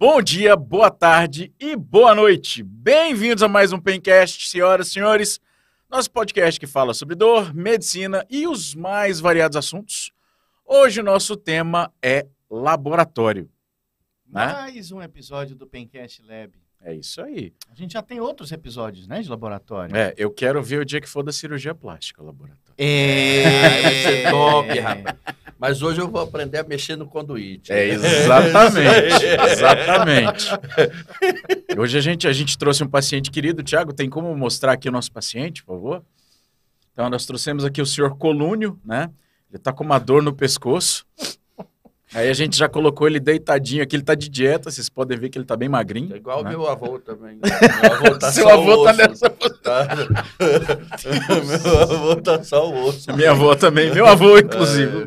Bom dia, boa tarde e boa noite. Bem-vindos a mais um Pencast, senhoras e senhores. Nosso podcast que fala sobre dor, medicina e os mais variados assuntos. Hoje o nosso tema é laboratório. Né? Mais um episódio do Pencast Lab. É isso aí. A gente já tem outros episódios, né, de laboratório. É, eu quero ver o dia que for da cirurgia plástica, laboratório. É, vai ser top, rapaz. Mas hoje eu vou aprender a mexer no conduíte. É, exatamente. exatamente. Hoje a gente, a gente trouxe um paciente querido. Tiago, tem como mostrar aqui o nosso paciente, por favor? Então, nós trouxemos aqui o senhor Colúnio, né? Ele tá com uma dor no pescoço. Aí a gente já colocou ele deitadinho aqui, ele tá de dieta, vocês podem ver que ele tá bem magrinho. É igual né? meu avô também. Meu avô tá Seu só avô o tá osso. nessa Tá? meu avô tá só o osso. Minha avó também, meu avô, inclusive. É.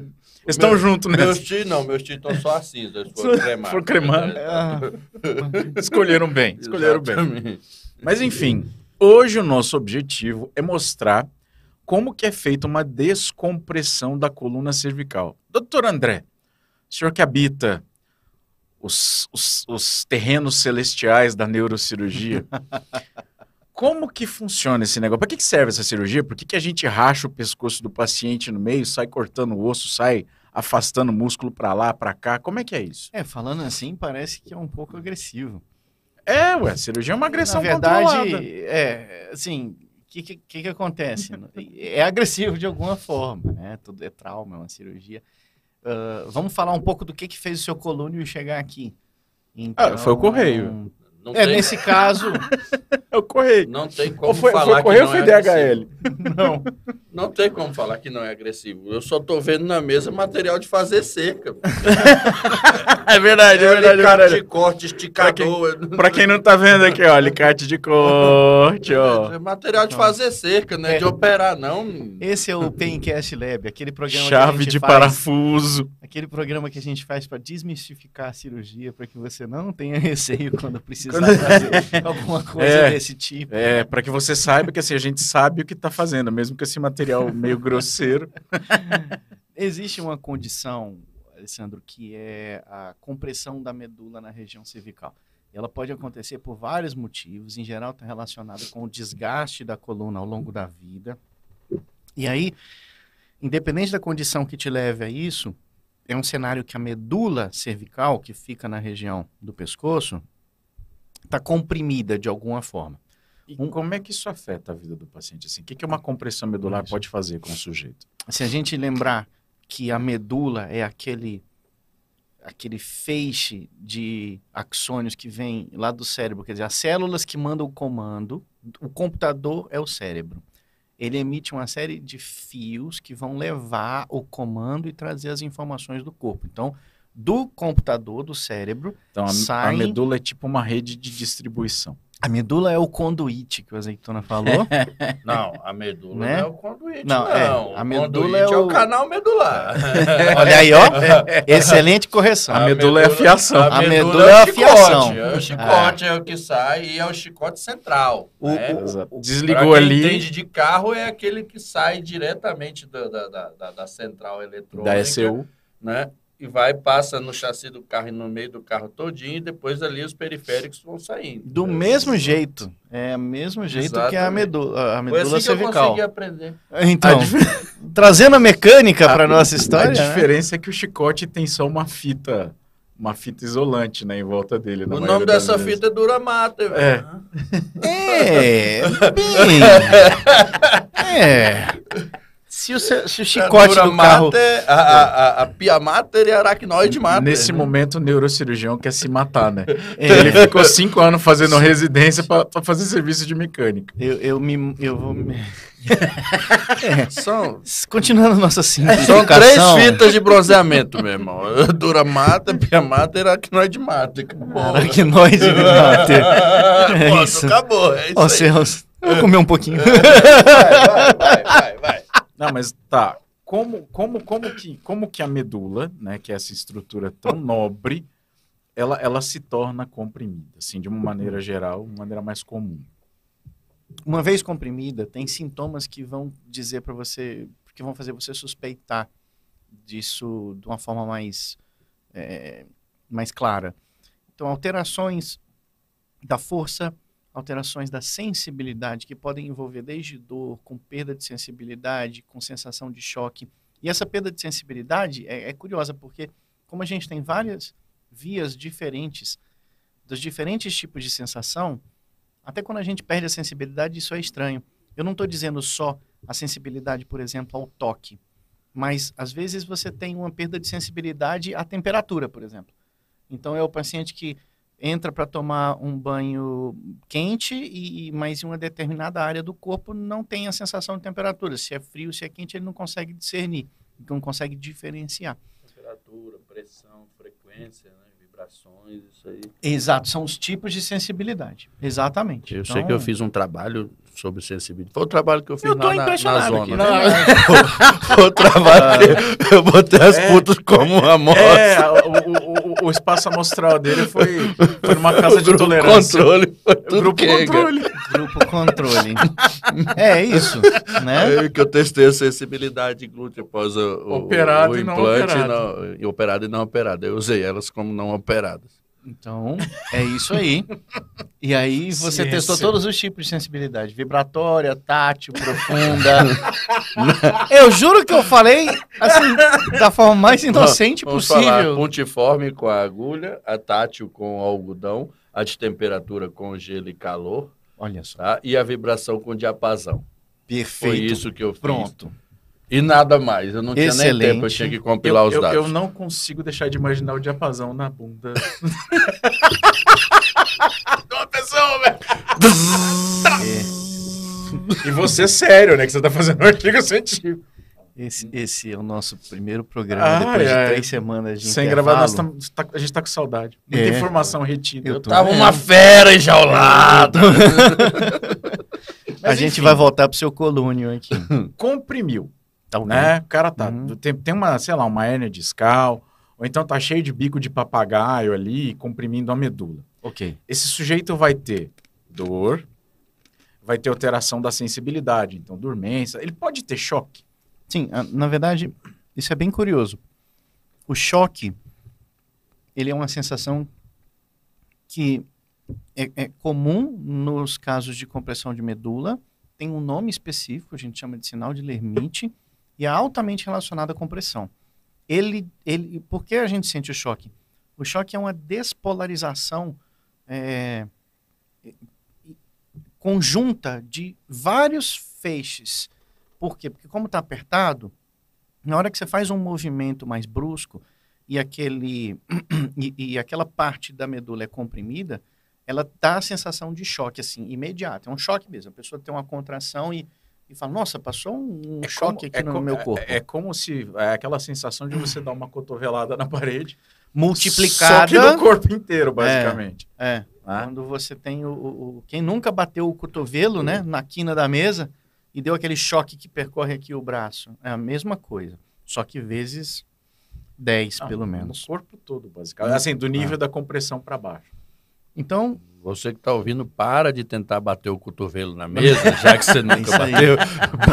Eles estão Meu- juntos, né? Meus tios não, meus tios estão só assim, eles foram cremados. Foram cremados. Ah, Escolheram bem, escolheram bem. Exatamente. Mas enfim, hoje o nosso objetivo é mostrar como que é feita uma descompressão da coluna cervical. Doutor André, senhor que habita os, os- os terrenos celestiais da neurocirurgia, como que funciona esse negócio? Para que, que serve essa cirurgia? Por que, que a gente racha o pescoço do paciente no meio, sai cortando o osso, sai afastando o músculo para lá, para cá? Como é que é isso? é, falando assim, parece que é um pouco agressivo. É, ué, cirurgia é uma agressão Na verdade, controlada. é, assim, o que, que, que que acontece? é agressivo de alguma forma, né? Tudo é trauma, é uma cirurgia. Ah, vamos falar um pouco do que, que fez o seu colúnio chegar aqui. Então, Ah, foi o correio. Não, É, tem, nesse caso, É o correio. não tem como Ou foi, falar foi que correio ou não foi DHL? Não. Não tem como falar que não é agressivo. Eu só tô vendo na mesa material de fazer cerca. É verdade, é verdade, é alicate verdade. de corte, esticador. Pra quem não tá vendo aqui, ó, alicate de corte, ó. É material de fazer cerca, não é, É. de operar, não. esse é o Paincast Lab, aquele programa que a Chave gente de faz, parafuso. aquele programa que a gente faz para desmistificar a cirurgia, para que você não tenha receio quando precisar Quando- fazer alguma coisa É. desse tipo. É, pra que você saiba que assim, a gente sabe o que tá fazendo, mesmo com esse material meio grosseiro. Existe uma condição, Alessandro, que é a compressão da medula na região cervical. Ela pode acontecer por vários motivos, em geral está relacionada com o desgaste da coluna ao longo da vida. E aí, independente da condição que te leve a isso, é um cenário que a medula cervical, que fica na região do pescoço, está comprimida de alguma forma. E Um- como é que isso afeta a vida do paciente? Assim, o que, que uma compressão medular pode fazer com o sujeito? se a gente lembrar que a medula é aquele aquele feixe de axônios que vem lá do cérebro, quer dizer, as células que mandam o comando, o computador é o cérebro. Ele emite uma série de fios que vão levar o comando e trazer as informações do corpo. Então, do computador, do cérebro, Então, a, a Saem- medula é tipo uma rede de distribuição. A medula é o conduíte que o Azeitona falou. Não, a medula Né? não é o conduíte, Não, não. é, O a medula conduíte é é o- o canal medular. Olha aí, ó. Excelente correção. A medula é a fiação. A medula medula é a o chicote, fiação. É o chicote é. o que sai e é o chicote central. O- né? o-. Pra Desligou quem ali entende de carro é aquele que sai diretamente da, da, da, da- da central eletrônica. da ECU. né? E vai, passa no chassi do carro e no meio do carro todinho, e depois ali os periféricos vão saindo. Do mesmo jeito. É o mesmo jeito que a Exatamente. medula, a Foi medula assim que eu cervical. consegui aprender. Então, A trazendo a mecânica para A- nossa A história. né? diferença é que o chicote tem só uma fita, uma fita isolante, né, em volta dele. O nome dessa vezes. fita é Duramata. É. É, bem. É. Se o, se o chicote do carro. A, a, a, a pia mater e a aracnoide mater. Nesse né? momento, o neurocirurgião quer se matar, né? É, Ele ficou cinco anos fazendo residência para fazer serviço de mecânica. eu, eu me. Eu vou me... São, Continuando nossa são três simplificação. fitas de bronzeamento, meu irmão. Duramata, pia mater e aracnoide mater. Acabou. Aracnoide mater. É Pronto, isso. acabou. É isso Ó, aí. céus. Eu vou comer um pouquinho. Vai, vai, vai, vai. Não, mas tá. Como, como, como, que, como que a medula, né, que é essa estrutura tão nobre, ela, ela se torna comprimida, assim, de uma maneira geral, uma maneira mais comum? Uma vez comprimida, tem sintomas que vão dizer para você, que vão fazer você suspeitar disso de uma forma mais, é, mais clara. Então, alterações da força, alterações da sensibilidade, que podem envolver desde dor, com perda de sensibilidade, com sensação de choque. E essa perda de sensibilidade é, é curiosa, porque como a gente tem várias vias diferentes dos diferentes tipos de sensação, até quando a gente perde a sensibilidade, isso é estranho. Eu não estou dizendo só a sensibilidade, por exemplo, ao toque, mas às vezes você tem uma perda de sensibilidade à temperatura, por exemplo. Então é o paciente que entra para tomar um banho quente e mas em uma determinada área do corpo não tem a sensação de temperatura. Se é frio, se é quente, ele não consegue discernir, não consegue diferenciar. Temperatura, pressão, frequência, né? vibrações, isso aí. Exato, são os tipos de sensibilidade. Exatamente. Eu Então, sei que eu fiz um trabalho sobre sensibilidade. Foi o trabalho que eu fiz Eu na, na impressionado zona. aqui, né? verdade. Foi o trabalho que eu botei as É. putas como uma amostra. É, o, o, espaço amostral dele foi, foi numa casa de tolerância. controle foi O tudo grupo quenga. controle. Grupo controle. é isso, né? Aí que eu testei a sensibilidade glútea após o, o, Operado o e não implante operado. não- e operado e não operado. Eu usei elas como não operadas. Então, é isso aí. E aí você Ciência. testou todos os tipos de sensibilidade. Vibratória, tátil, profunda. eu juro que eu falei assim, da forma mais inocente Vamos falar possível. pontiforme com a agulha, a tátil com o algodão, a de temperatura com gelo e calor, Olha só. tá? E a vibração com diapasão. Foi Perfeito. isso que eu fiz. Pronto. E nada mais. Eu não tinha nem Excelente. tempo, eu tinha que compilar Eu, os eu, dados. eu não consigo deixar de imaginar o diapasão na bunda. De uma pessoa, velho. É, E você sério, né? Que você tá fazendo um artigo científico. esse, esse é o nosso primeiro programa Ai, depois de ai. três semanas de Sem intervalo. gravar, nós tam- tá- a gente tá com saudade. Muita É. informação retida. Eu tô Tava uma fera enjaulada. A gente enfim. vai voltar pro seu colúnio aqui. Comprimiu, Ok? né? O cara tá... Uhum. Tem, tem uma, sei lá, uma hérnia discal, ou então tá cheio de bico de papagaio ali, comprimindo a medula. Ok. Esse sujeito vai ter dor, vai ter alteração da sensibilidade, então dormência. Ele pode ter choque. Sim, na verdade, isso é bem curioso. O choque, ele é uma sensação que é, é comum nos casos de compressão de medula, tem um nome específico, a gente chama de sinal de Lermite, e é altamente relacionado à compressão. Ele, ele, por que a gente sente o choque? O choque é uma despolarização é, conjunta de vários feixes. Por quê? Porque como está apertado, na hora que você faz um movimento mais brusco e, aquele, e, e aquela parte da medula é comprimida, ela dá a sensação de choque, assim, imediato. É um choque mesmo. A pessoa tem uma contração e, e fala, nossa, passou um, um choque aqui é no como- meu é- corpo. É, como se... É aquela sensação de você dar uma cotovelada na parede. Multiplicada. Só que no corpo inteiro, basicamente. É, Ah. quando você tem o, o- Quem nunca bateu o cotovelo, né, na quina da mesa e deu aquele choque que percorre aqui o braço. É a mesma coisa. Só que vezes 10, Ah, pelo menos. No corpo todo, basicamente. Assim, do nível da compressão para baixo. Então, Você que tá ouvindo, para de tentar bater o cotovelo na mesa, já que você nunca bateu.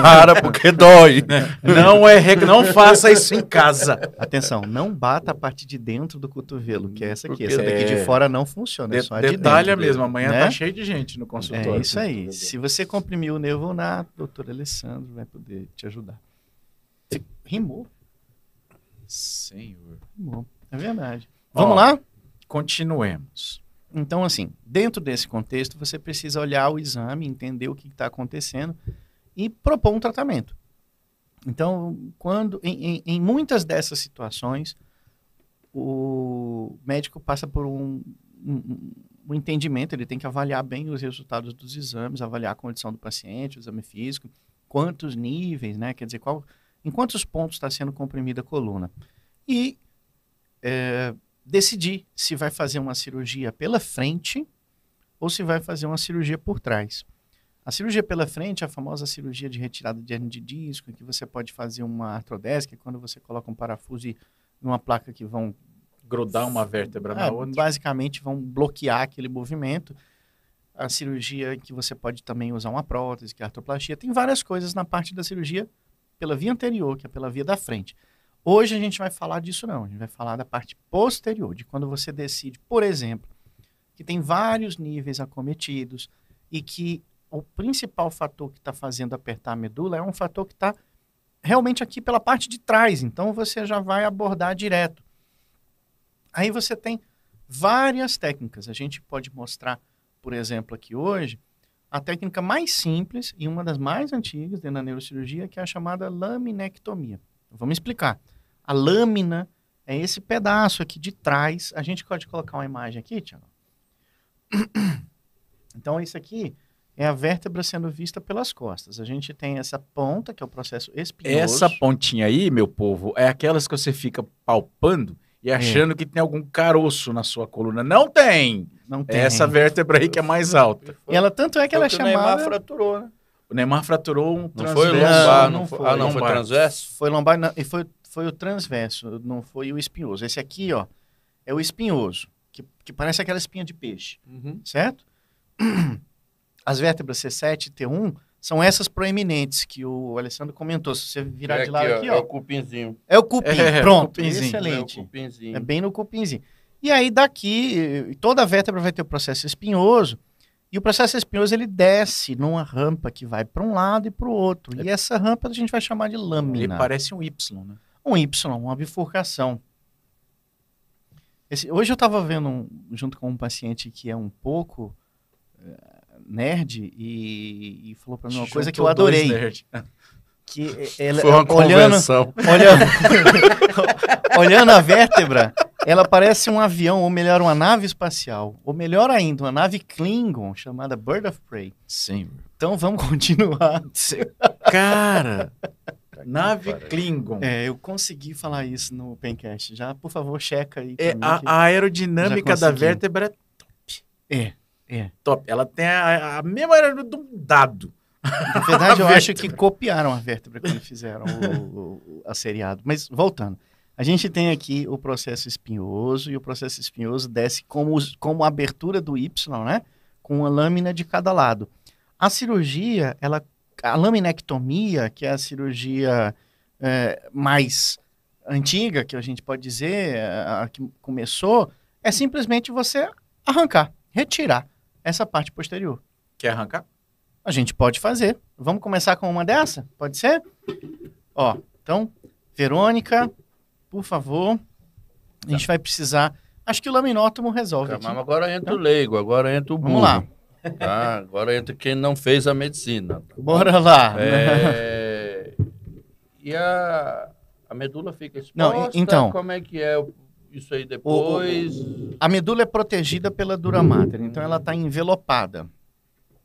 Para, porque dói. Não é reg- não faça isso em casa. atenção, não bata a parte de dentro do cotovelo, que é essa aqui. Porque Essa daqui de é- fora não funciona, é De- só a de detalha dentro. mesmo, amanhã né? tá cheio de gente no consultório. É isso aí. Se você comprimir o nato, doutor Alessandro vai poder te ajudar. Rimou, Senhor. rimou. É verdade. Ó. Vamos lá? Continuemos. Então, assim, dentro desse contexto, você precisa olhar o exame, entender o que está acontecendo e propor um tratamento. Então, quando em, em- muitas dessas situações, o médico passa por um, um- um entendimento, ele tem que avaliar bem os resultados dos exames, avaliar a condição do paciente, o exame físico, quantos níveis, né? Quer dizer, qual, em quantos pontos está sendo comprimida a coluna. E é, decidir se vai fazer uma cirurgia pela frente ou se vai fazer uma cirurgia por trás. A cirurgia pela frente é a famosa cirurgia de retirada de hernia de disco, em que você pode fazer uma é quando você coloca um parafuso e uma placa que vão Grudar uma vértebra na é, outra. basicamente vão bloquear aquele movimento. A cirurgia em que você pode também usar uma prótese, que é a artroplastia. Tem várias coisas na parte da cirurgia pela via anterior, que é pela via da frente. Hoje a gente vai falar disso não, a gente vai falar da parte posterior, de quando você decide, por exemplo, que tem vários níveis acometidos e que o principal fator que está fazendo apertar a medula é um fator que está realmente aqui pela parte de trás. Então você já vai abordar direto. Aí você tem várias técnicas. A gente pode mostrar, por exemplo, aqui hoje, a técnica mais simples e uma das mais antigas dentro da neurocirurgia, que é a chamada laminectomia. Vamos explicar. A lâmina é esse pedaço aqui de trás. A gente pode colocar uma imagem aqui, Tiago? Então, isso aqui é a vértebra sendo vista pelas costas. A gente tem essa ponta, que é o processo espinhoso. Essa pontinha aí, meu povo, é aquelas que você fica palpando e achando é. que tem algum caroço na sua coluna. Não tem! Não tem. É essa vértebra aí que é mais alta. E ela tanto é que ela é chamada... O Neymar fraturou, né? O Neymar fraturou um transverso. Não foi lombar, não, não foi. Ah, não, foi transverso? Foi lombar, não, e foi, foi o transverso, não foi o espinhoso. Esse aqui, ó, é o espinhoso, que, que parece aquela espinha de peixe, uhum. certo? As vértebras C7 e T1 são essas proeminentes que o Alessandro comentou. Se você virar é de lado aqui, ó, É o cupinzinho. É o cupim, é, pronto. Cupinzinho. Excelente. É, o cupinzinho. é bem no cupinzinho. E aí daqui, toda a vértebra vai ter o processo espinhoso, e o processo espinhoso ele desce numa rampa que vai para um lado e para o outro. É. E essa rampa a gente vai chamar de lâmina. Ele parece um Y, né? Um Y, uma bifurcação. Esse, hoje eu estava vendo um, junto com um paciente que é um pouco nerd e, e falou para mim uma coisa que eu adorei. Que ela, Foi uma olhando, convenção. Olhando, olhando a vértebra, ela parece um avião, ou melhor, uma nave espacial. Ou melhor ainda, uma nave Klingon, chamada Bird of Prey. Sim. Então vamos continuar. Cara, nave Klingon. É, eu consegui falar isso no Pencast. Já, por favor, checa aí. É, a, a aerodinâmica da vértebra é top. É. É. Top. Ela tem a, a mesma era de um dado. Na verdade, eu acho que copiaram a vértebra quando fizeram o, o, a seriado. Mas voltando. A gente tem aqui o processo espinhoso, e o processo espinhoso desce como, como a abertura do Y, né? Com uma lâmina de cada lado. A cirurgia, ela, a laminectomia, que é a cirurgia é, mais antiga, que a gente pode dizer, a, a que começou, é simplesmente você arrancar, retirar essa parte posterior. Quer arrancar? A gente pode fazer. Vamos começar com uma dessa? Pode ser? Ó, então, Verônica, por favor. A gente vai precisar. Acho que o laminótomo resolve. Calma, aqui. agora entra o leigo, agora entra o burro. Vamos lá. Tá? Agora entra quem não fez a medicina. Tá Bora lá. É... e a, a medula fica exposta? Não, então. Como é que é isso aí depois. O, a medula é protegida pela dura mater, então ela está envelopada.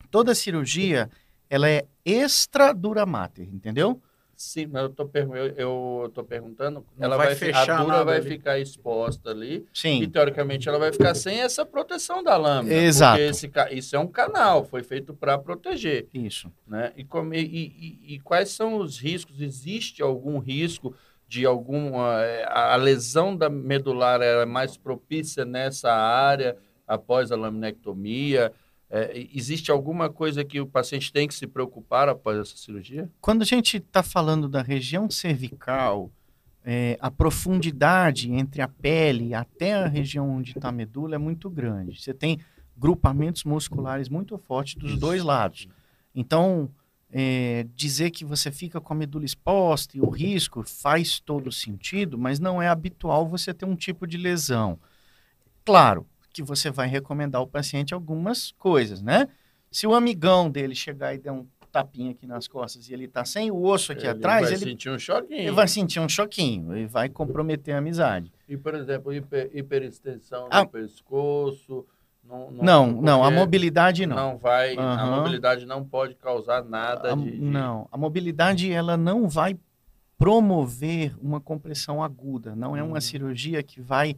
Toda cirurgia ela é extra dura mater, entendeu? Sim, mas eu tô, eu, eu tô perguntando, Não ela vai, vai fechar, a dura vai ali. ficar exposta ali. Sim. E teoricamente ela vai ficar sem essa proteção da lâmina. Exato. Porque esse, isso é um canal, foi feito para proteger. Isso. Né? E, como, e, e, e quais são os riscos? Existe algum risco? de alguma eh, a lesão da medular é mais propícia nessa área após a laminectomia? É, existe alguma coisa que o paciente tem que se preocupar após essa cirurgia? Quando a gente está falando da região cervical, é, a profundidade entre a pele até a região onde está a medula é muito grande. Você tem grupamentos musculares muito fortes dos dois lados. Então, é, dizer que você fica com a medula exposta e o risco faz todo sentido, mas não é habitual você ter um tipo de lesão. Claro que você vai recomendar ao paciente algumas coisas, né? Se o amigão dele chegar e der um tapinha aqui nas costas e ele tá sem o osso aqui ele atrás, vai ele sentir um choquinho. Ele vai sentir um choquinho e vai comprometer a amizade. E, por exemplo, hiper, hiperextensão no pescoço, não, não, não, não, a mobilidade não. Não vai, uhum. a mobilidade não pode causar nada a, de, de, Não, a mobilidade ela não vai promover uma compressão aguda, não é uma uhum. cirurgia que vai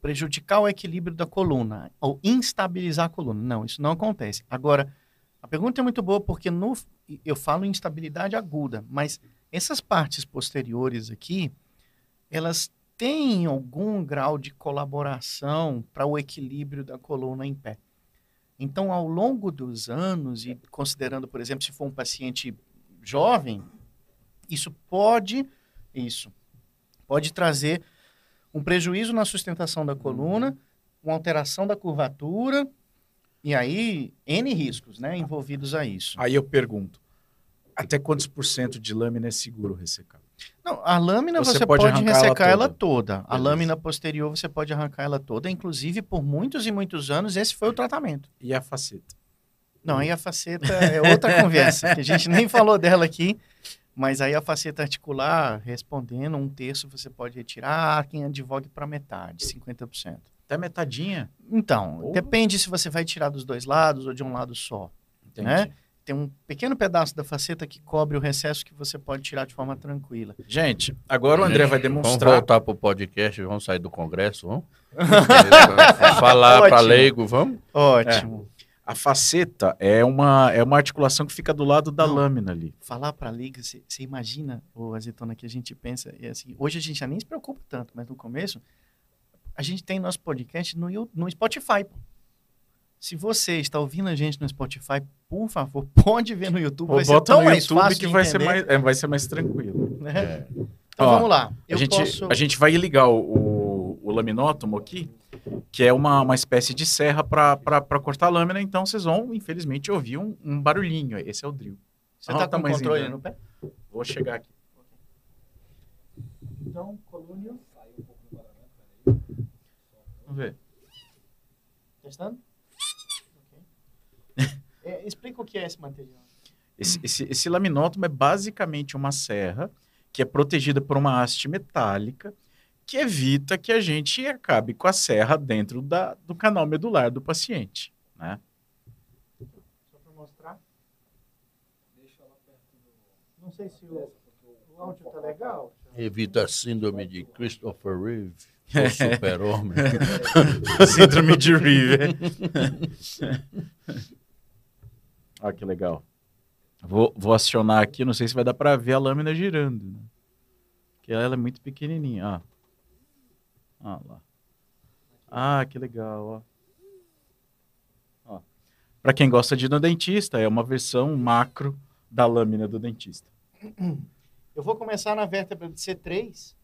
prejudicar o equilíbrio da coluna ou instabilizar a coluna. Não, isso não acontece. Agora, a pergunta é muito boa porque no, eu falo instabilidade aguda, mas essas partes posteriores aqui, elas tem algum grau de colaboração para o equilíbrio da coluna em pé. Então, ao longo dos anos, e considerando, por exemplo, se for um paciente jovem, isso pode, isso, pode trazer um prejuízo na sustentação da coluna uma alteração da curvatura, e aí N riscos né, envolvidos a isso. Aí eu pergunto, até quantos por cento de lâmina é seguro ressecar? Não, a lâmina Você você, pode pode, arrancar ela ressecar ela toda. toda. A lâmina posterior você pode arrancar ela toda. Inclusive, por muitos e muitos anos, esse foi o tratamento. E a faceta? Não, aí a faceta é outra conversa, que a gente nem falou dela aqui. Mas aí a faceta articular, respondendo, um terço você pode retirar, quem advogue para metade, 50%. Até metadinha? Então, Porra. depende se você vai tirar dos dois lados ou de um lado só. Entendi. Né? Tem um pequeno pedaço da faceta que cobre o recesso que você pode tirar de forma tranquila. Gente, agora o André vai Vamos demonstrar. voltar pro podcast, vamos sair do congresso, vamos? Falar para leigo, vamos? Ótimo. A faceta é uma, é uma articulação que fica do lado da Não. lâmina ali. Falar para a liga, você imagina, o azeitona, que a gente pensa, é assim, hoje a gente já nem se preocupa tanto, mas no começo, a gente tem nosso podcast no, no Spotify. Se você está ouvindo a gente no Spotify, por favor, pode ver no YouTube. Ou vai bota no YouTube que vai ser, mais, é, vai ser mais tranquilo. né? É. Então Ó, vamos lá. A Eu gente, posso... a gente vai ligar o, o, o laminótomo aqui, que é uma, uma espécie de serra para cortar a lâmina, então vocês vão, infelizmente, ouvir um, um barulhinho. Esse é o drill. Você está o com o controle no pé? Vou chegar aqui. Então, colúnio. Vamos ver. Testando? Ok. É, explica o que é esse material. Esse, esse, esse laminótomo é basicamente uma serra que é protegida por uma haste metálica que evita que a gente acabe com a serra dentro da, do canal medular do paciente. Né? Só para mostrar. Não sei se o, o áudio tá legal. Evita a síndrome de Christopher Reeve, o super-homem. Síndrome de River. Olha que legal. Vou, vou acionar aqui, não sei se vai dar para ver a lâmina girando. Né? Porque ela é muito pequenininha. Ó. Ó lá. Ah, que legal. Ó. Ó. Para quem gosta de ir no dentista, é uma versão macro da lâmina do dentista. Eu vou começar na vértebra de C3,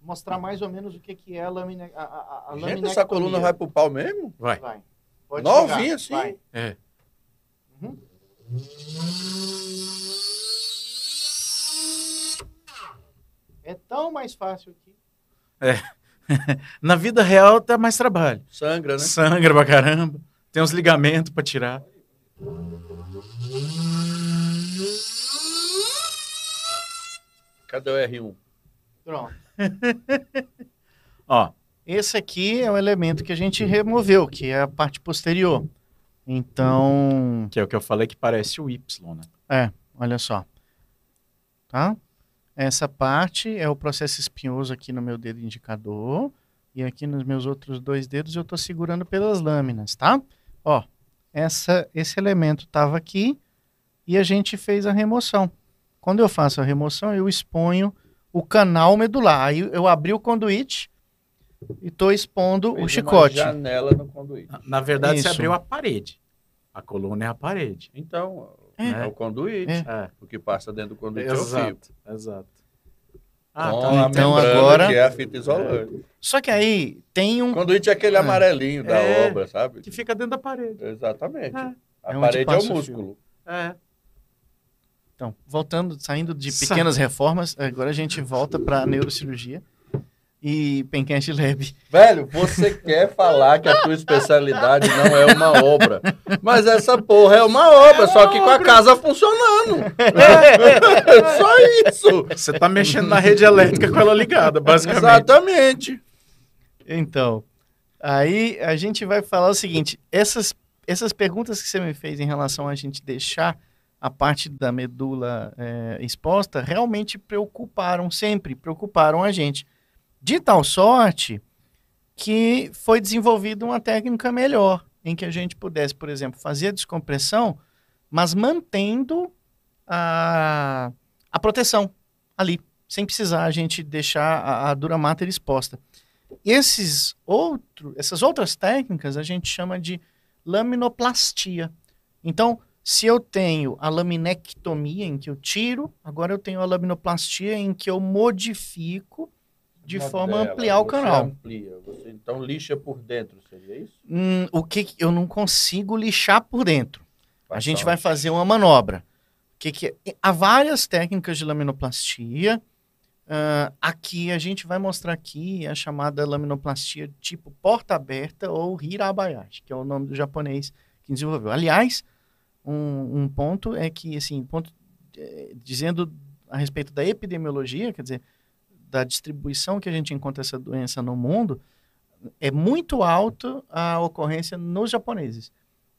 mostrar mais ou menos o que, que é a lâmina. A, a, a Gente, essa coluna vai pro pau mesmo? Vai. Vai. Pode Novinha, assim? vai. É. Uhum. É tão mais fácil aqui. Na vida real tá mais trabalho. Sangra, né? Sangra pra caramba. Tem uns ligamentos pra tirar. Cadê o R1? Pronto. Ó, Esse aqui é o elemento que a gente removeu, que é a parte posterior. Então, que é o que eu falei que parece o Y, né? olha só. Tá? Essa parte é o processo espinhoso aqui no meu dedo indicador. E aqui nos meus outros dois dedos eu estou segurando pelas lâminas, tá? Ó, essa, esse elemento estava aqui e a gente fez a remoção. Quando eu faço a remoção, eu exponho o canal medular. Aí eu abri o conduíte e estou expondo o Fez chicote. Uma janela no conduíte. Na- Na verdade, você Isso. abriu a parede. A coluna é a parede. Então, É. é, o conduíte. É. É, O que passa dentro do conduíte é o fio. exato, exato. Ah, Com tá. a Então, agora- que é a fita isolante. Só que aí tem um O conduíte é aquele É. amarelinho da É. obra, sabe? Que fica dentro da parede. Exatamente. É. A É parede é o o músculo. É. Então, voltando, saindo de Sa- pequenas reformas, agora a gente volta para neurocirurgia e Pencast Lab. Velho, você quer falar que a tua especialidade não é uma obra. Mas essa porra é uma obra, só que com a casa funcionando. Só isso. Você tá mexendo na rede elétrica com ela ligada, basicamente. Exatamente. Então, aí a gente vai falar o seguinte: essas, essas perguntas que você me fez em relação a gente deixar a parte da medula é, exposta realmente preocuparam sempre, preocuparam a gente. De tal sorte que foi desenvolvida uma técnica melhor, em que a gente pudesse, por exemplo, fazer a descompressão, mas mantendo a, a proteção ali, sem precisar a gente deixar a, a dura mater exposta. Esses outro, essas outras técnicas a gente chama de laminoplastia. Então, se eu tenho a laminectomia em que eu tiro, agora eu tenho a laminoplastia em que eu modifico de forma a ampliar o canal. amplia, você então lixa por dentro, seria isso? Hum, o que eu não consigo lixar por dentro. A gente Passar vai fazer uma manobra. O que que é? Há várias técnicas de laminoplastia. Ah, aqui a gente vai mostrar aqui a chamada laminoplastia tipo porta aberta ou hirabayashi, que é o nome do japonês que desenvolveu. Aliás, um, um ponto é que assim, ponto eh, dizendo a respeito da epidemiologia, quer dizer, da distribuição que a gente encontra essa doença no mundo, é muito alta a ocorrência nos japoneses.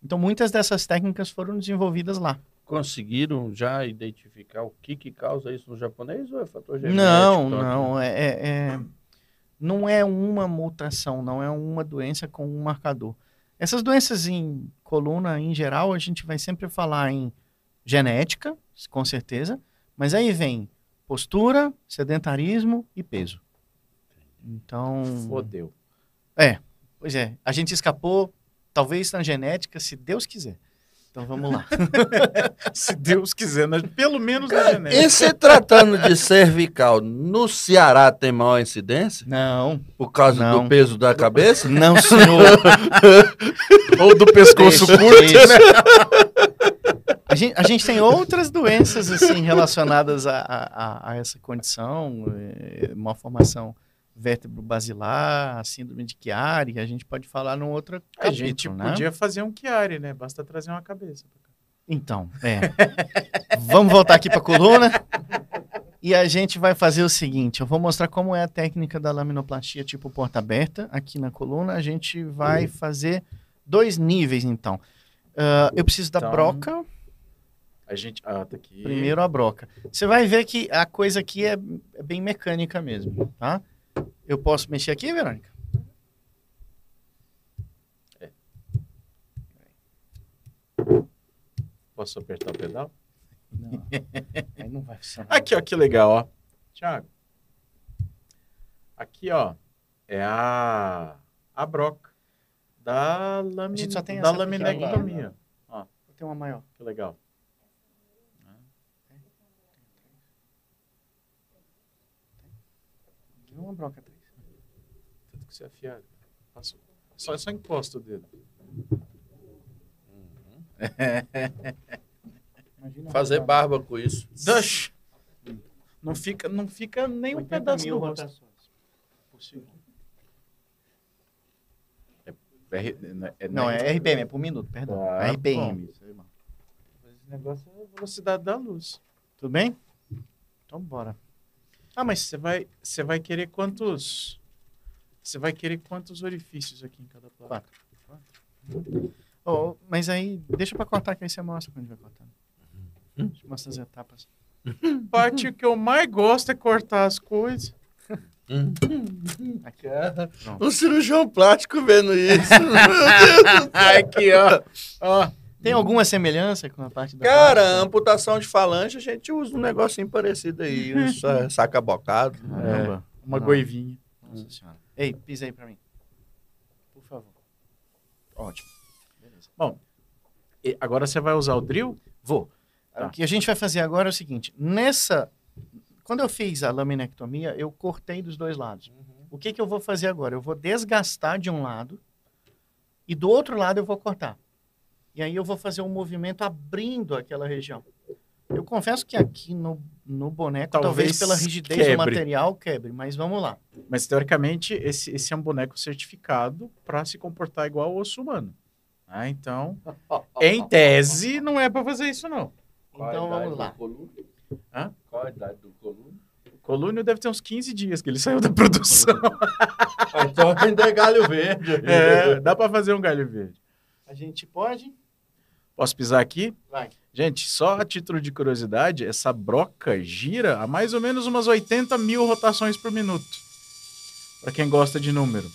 Então, muitas dessas técnicas foram desenvolvidas lá. Conseguiram já identificar o que, que causa isso no japonês ou é fator genético? Não, não, é, é- é- não é uma mutação, não é uma doença com um marcador. Essas doenças em coluna, em geral, a gente vai sempre falar em genética, com certeza, mas aí vem postura, sedentarismo e peso. Então, Fodeu. pois é, a gente escapou, talvez na genética, se Deus quiser. Então vamos lá. Se Deus quiser, né? pelo menos na Cara, genética. e se tratando de cervical, no Ceará tem maior incidência? Não, Por causa Não. do peso da cabeça? não, senhor. Ou do pescoço Deixa curto, isso. né? A gente, a gente tem outras doenças assim relacionadas a, a, a- a essa condição, eh, uma formação vértebro-basilar, a síndrome de Chiari, a gente pode falar num outro A capítulo, gente né? podia fazer um Chiari, né? Basta trazer uma cabeça. Então, é. Vamos voltar aqui para a coluna. E a gente vai fazer o seguinte: eu vou mostrar como é a técnica da laminoplastia tipo porta aberta aqui na coluna. A gente vai fazer dois níveis, então. Ah, eu preciso da Então, broca. A gente. Ah, tá aqui. Primeiro a broca. Você vai ver que a coisa aqui é, é bem mecânica mesmo, tá? Eu posso mexer aqui, Verônica? Posso apertar o pedal? Não. Aí não vai funcionar. Aqui, ó, que legal, ó. Tiago. Aqui, ó, é a, a broca da, lami, A gente só tem da essa pequena laminectomia. Tem uma maior. Que legal. Tem uma broca atrás. Tanto que você é afiado. Passa- Só, só encosta o dedo. Imagina Fazer barba com isso. Dush. Não fica, não fica nem um 80 pedaço do rosto. rotações por segundo. R- é- Não, é RPM, é por minuto, perdão. Tá RPM. isso aí, irmão. Esse negócio é a velocidade da luz. Tudo bem? Então bora. Ah, mas você vai, você vai querer quantos? Você vai querer quantos orifícios aqui em cada placa? Quatro. Oh, mas aí, deixa pra cortar que aí você mostra quando vai cortando. Deixa eu mostrar as etapas. Parte que eu mais gosto é cortar as coisas. Aqui. Um cirurgião plástico vendo isso. aqui, ó. ó. Tem alguma semelhança com a parte da Cara, plástica? amputação de falange, a gente usa um negocinho parecido aí. Um sa- saca bocado. Caramba. Uma Não. goivinha. Nossa senhora. Ei, pisa aí pra mim. Por favor. Ótimo. Beleza. E agora você vai usar o drill? Vou. Tá. O que a gente vai fazer agora é o seguinte: nessa. Quando eu fiz a laminectomia, eu cortei dos dois lados. O que, que eu vou fazer agora? Eu vou desgastar de um lado e do outro lado eu vou cortar. E aí eu vou fazer um movimento abrindo aquela região. Eu confesso que aqui no, no boneco, talvez, Talvez pela rigidez quebre. do material, quebre, mas vamos lá. Mas teoricamente esse, esse é um boneco certificado para se comportar igual ao osso humano. Ah, então, em tese, não é para fazer isso não. Então vamos lá. Hã? Qual a idade do coluna? O colúnio deve ter uns 15 dias que ele saiu da produção. Então vender galho verde. é, dá para fazer um galho verde. A gente pode? Posso pisar aqui? Vai. Gente, só a título de curiosidade, essa broca gira a mais ou menos umas 80 mil rotações por minuto. Para quem gosta de número.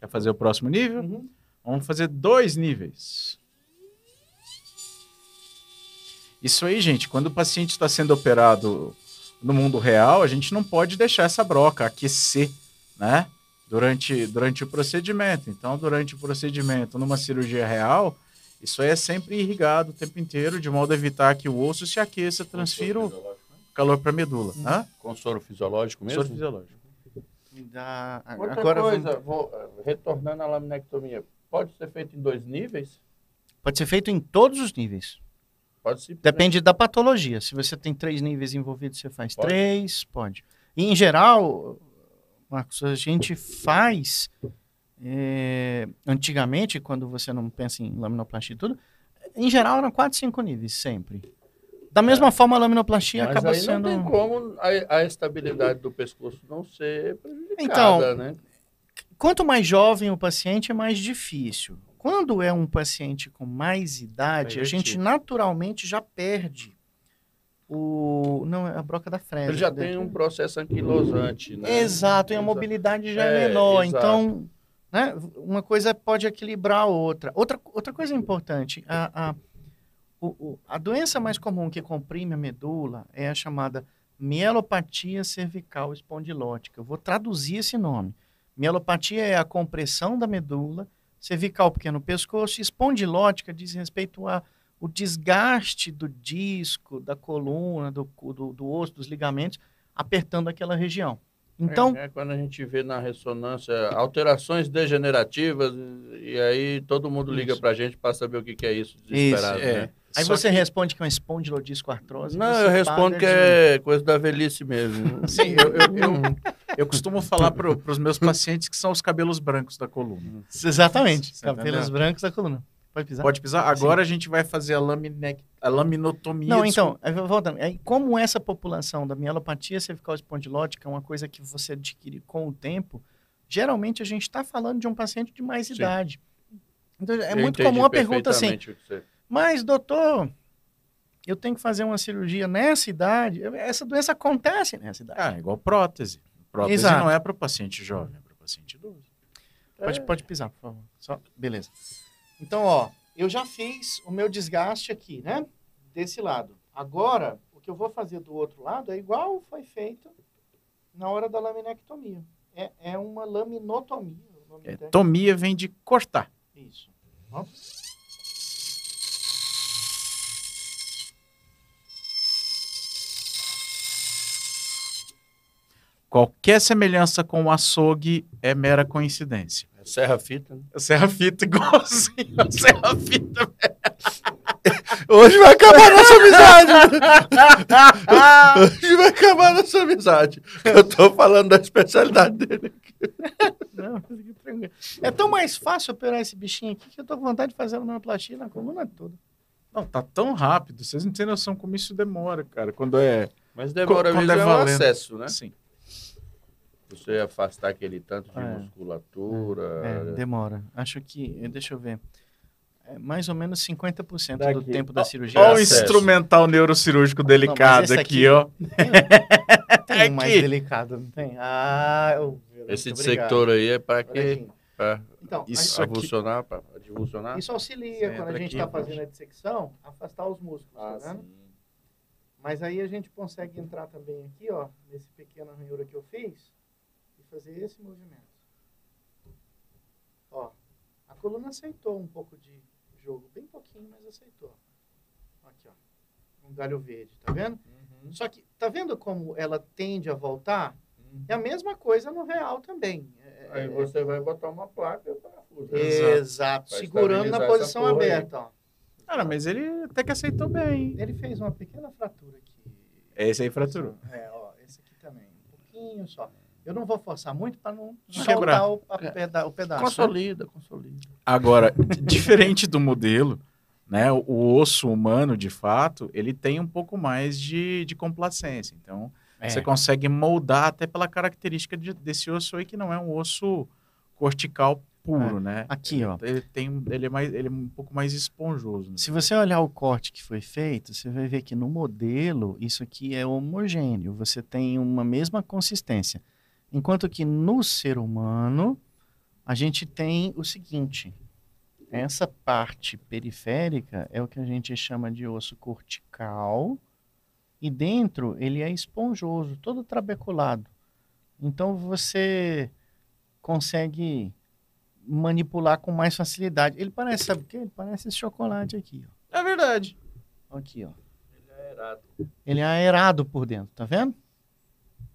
Quer fazer o próximo nível? Uhum. Vamos fazer dois níveis. Isso aí, gente, quando o paciente está sendo operado no mundo real, a gente não pode deixar essa broca aquecer, né? durante, durante o procedimento. Então, durante o procedimento, numa cirurgia real, isso aí é sempre irrigado o tempo inteiro, de modo a evitar que o osso se aqueça, transfira o calor para a medula. Hã? Com soro fisiológico mesmo? Soro fisiológico. Me dá- Outra Agora coisa, vamos- vou, eh, retornando à laminectomia, pode ser feito em dois níveis? Pode ser feito em todos os níveis. Pode ser. Depende da patologia. Se você tem três níveis envolvidos, você faz Pode? três, pode. E, em geral, Marcos, a gente faz. é, antigamente, quando você não pensa em laminoplastia e tudo, em geral eram quatro, cinco níveis, sempre. Da mesma forma, a laminoplastia Mas acaba aí sendo. não tem como a, a estabilidade do pescoço não ser prejudicada, Então, né? Quanto mais jovem o paciente, é mais difícil. Quando é um paciente com mais idade, a gente naturalmente já perde o. Não, é a broca da fresa. Ele já né? tem um processo anquilosante, né? Exato, e a mobilidade já é, É, menor. exato. Então, né, uma coisa pode equilibrar a outra. Outra, outra coisa importante, a, a, o- a doença mais comum que comprime a medula é a chamada mielopatia cervical espondilótica. Eu vou traduzir esse nome. Mielopatia é a compressão da medula, cervical porque é no pescoço, espondilótica diz respeito a o desgaste do disco, da coluna, do, do, do osso, dos ligamentos, apertando aquela região. Então, É, é quando a gente vê na ressonância alterações degenerativas, e aí todo mundo liga Isso. pra gente para saber o que, que é isso, desesperado, Isso, é. né? Aí Só você que- responde que é uma espondilodiscoartrose. Não, eu respondo que de- é coisa da velhice mesmo. Sim, eu, eu, eu, eu costumo falar para os meus pacientes que são os cabelos brancos da coluna. Exatamente, Você cabelos entendeu? brancos da coluna. Pode pisar? Pode pisar? Agora a gente vai fazer a, lamine... a laminotomia. Não, então, voltando, como essa população da mielopatia cervical espondilótica é uma coisa que você adquire com o tempo, geralmente a gente está falando de um paciente de mais Sim. idade. Então, é Eu muito comum a pergunta assim, mas doutor, eu tenho que fazer uma cirurgia nessa idade? Essa doença acontece nessa idade. Ah, igual prótese. Prótese Exato. não é para o paciente jovem, é para o paciente idoso. Pode, pode pisar, por favor. Só, beleza. Então, ó, eu já fiz o meu desgaste aqui, né? Desse lado. Agora, o que eu vou fazer do outro lado é igual foi feito na hora da laminectomia. É, é uma laminotomia. o nome É, tomia vem de cortar. Isso. Ó. Qualquer semelhança com o açougue é mera coincidência. É Serra-fita, né? Serra-fita igualzinho. Serra-fita. Hoje vai acabar nossa amizade! Hoje vai acabar nossa amizade. Eu tô falando da especialidade dele. Não, fique tranquilo. É tão mais fácil operar esse bichinho aqui que eu tô com vontade de fazer uma plastia na coluna toda. Não, tá tão rápido. Vocês não têm noção como isso demora, cara. Quando é Mas demora Quando mesmo é é um acesso, né? assim. Você afastar aquele tanto de É. musculatura. É, demora. Acho que, eh, deixa eu ver, é mais ou menos 50% do Daqui. tempo da cirurgia. Olha o acesso. instrumental neurocirúrgico delicado esse aqui, aqui- ó. Tem um mais Aqui. delicado, não tem? Ah, eu, Esse dissector aí é para quê? Então, Isso avulsionar, para divulsionar? isso auxilia Você quando a gente está fazendo a dissecção, afastar os músculos, Ah, tá vendo? sim. Mas aí a gente consegue entrar também aqui, ó, nesse pequeno ranhura que eu fiz fazer esse movimento. Ó, a coluna aceitou um pouco de jogo, bem pouquinho, mas aceitou. Aqui, ó, um galho verde, tá vendo? Uhum. Só que, tá vendo como ela tende a voltar? É a mesma coisa no real também. É- Aí é- você vai botar uma placa e parafuso. Exato, segurando na posição porra aí. aberta, ó. Cara, mas ele até que aceitou bem. Ele fez uma pequena fratura aqui. Esse aí fraturou. É, ó, esse aqui também. Um pouquinho só. Eu não vou forçar muito para não quebrar. o, a peda- o pedaço. né? Consolida, consolida. Agora, diferente do modelo, né? O, osso humano, de fato, ele tem um pouco mais de, de complacência. Então, É. você consegue moldar até pela característica de- desse osso aí, que não é um osso cortical puro, né? Aqui, ó. Ele, tem, ele, é mais, ele é um pouco mais esponjoso. né? Se você olhar o corte que foi feito, você vai ver que no modelo isso aqui é homogêneo. Você tem uma mesma consistência. Enquanto que no ser humano, a gente tem o seguinte: essa parte periférica é o que a gente chama de osso cortical, e dentro ele é esponjoso, todo trabeculado. Então você consegue manipular com mais facilidade. Ele parece, sabe o quê? Ele parece esse chocolate aqui, ó. É verdade. Aqui, ó. Ele é aerado. Ele é aerado por dentro, tá vendo?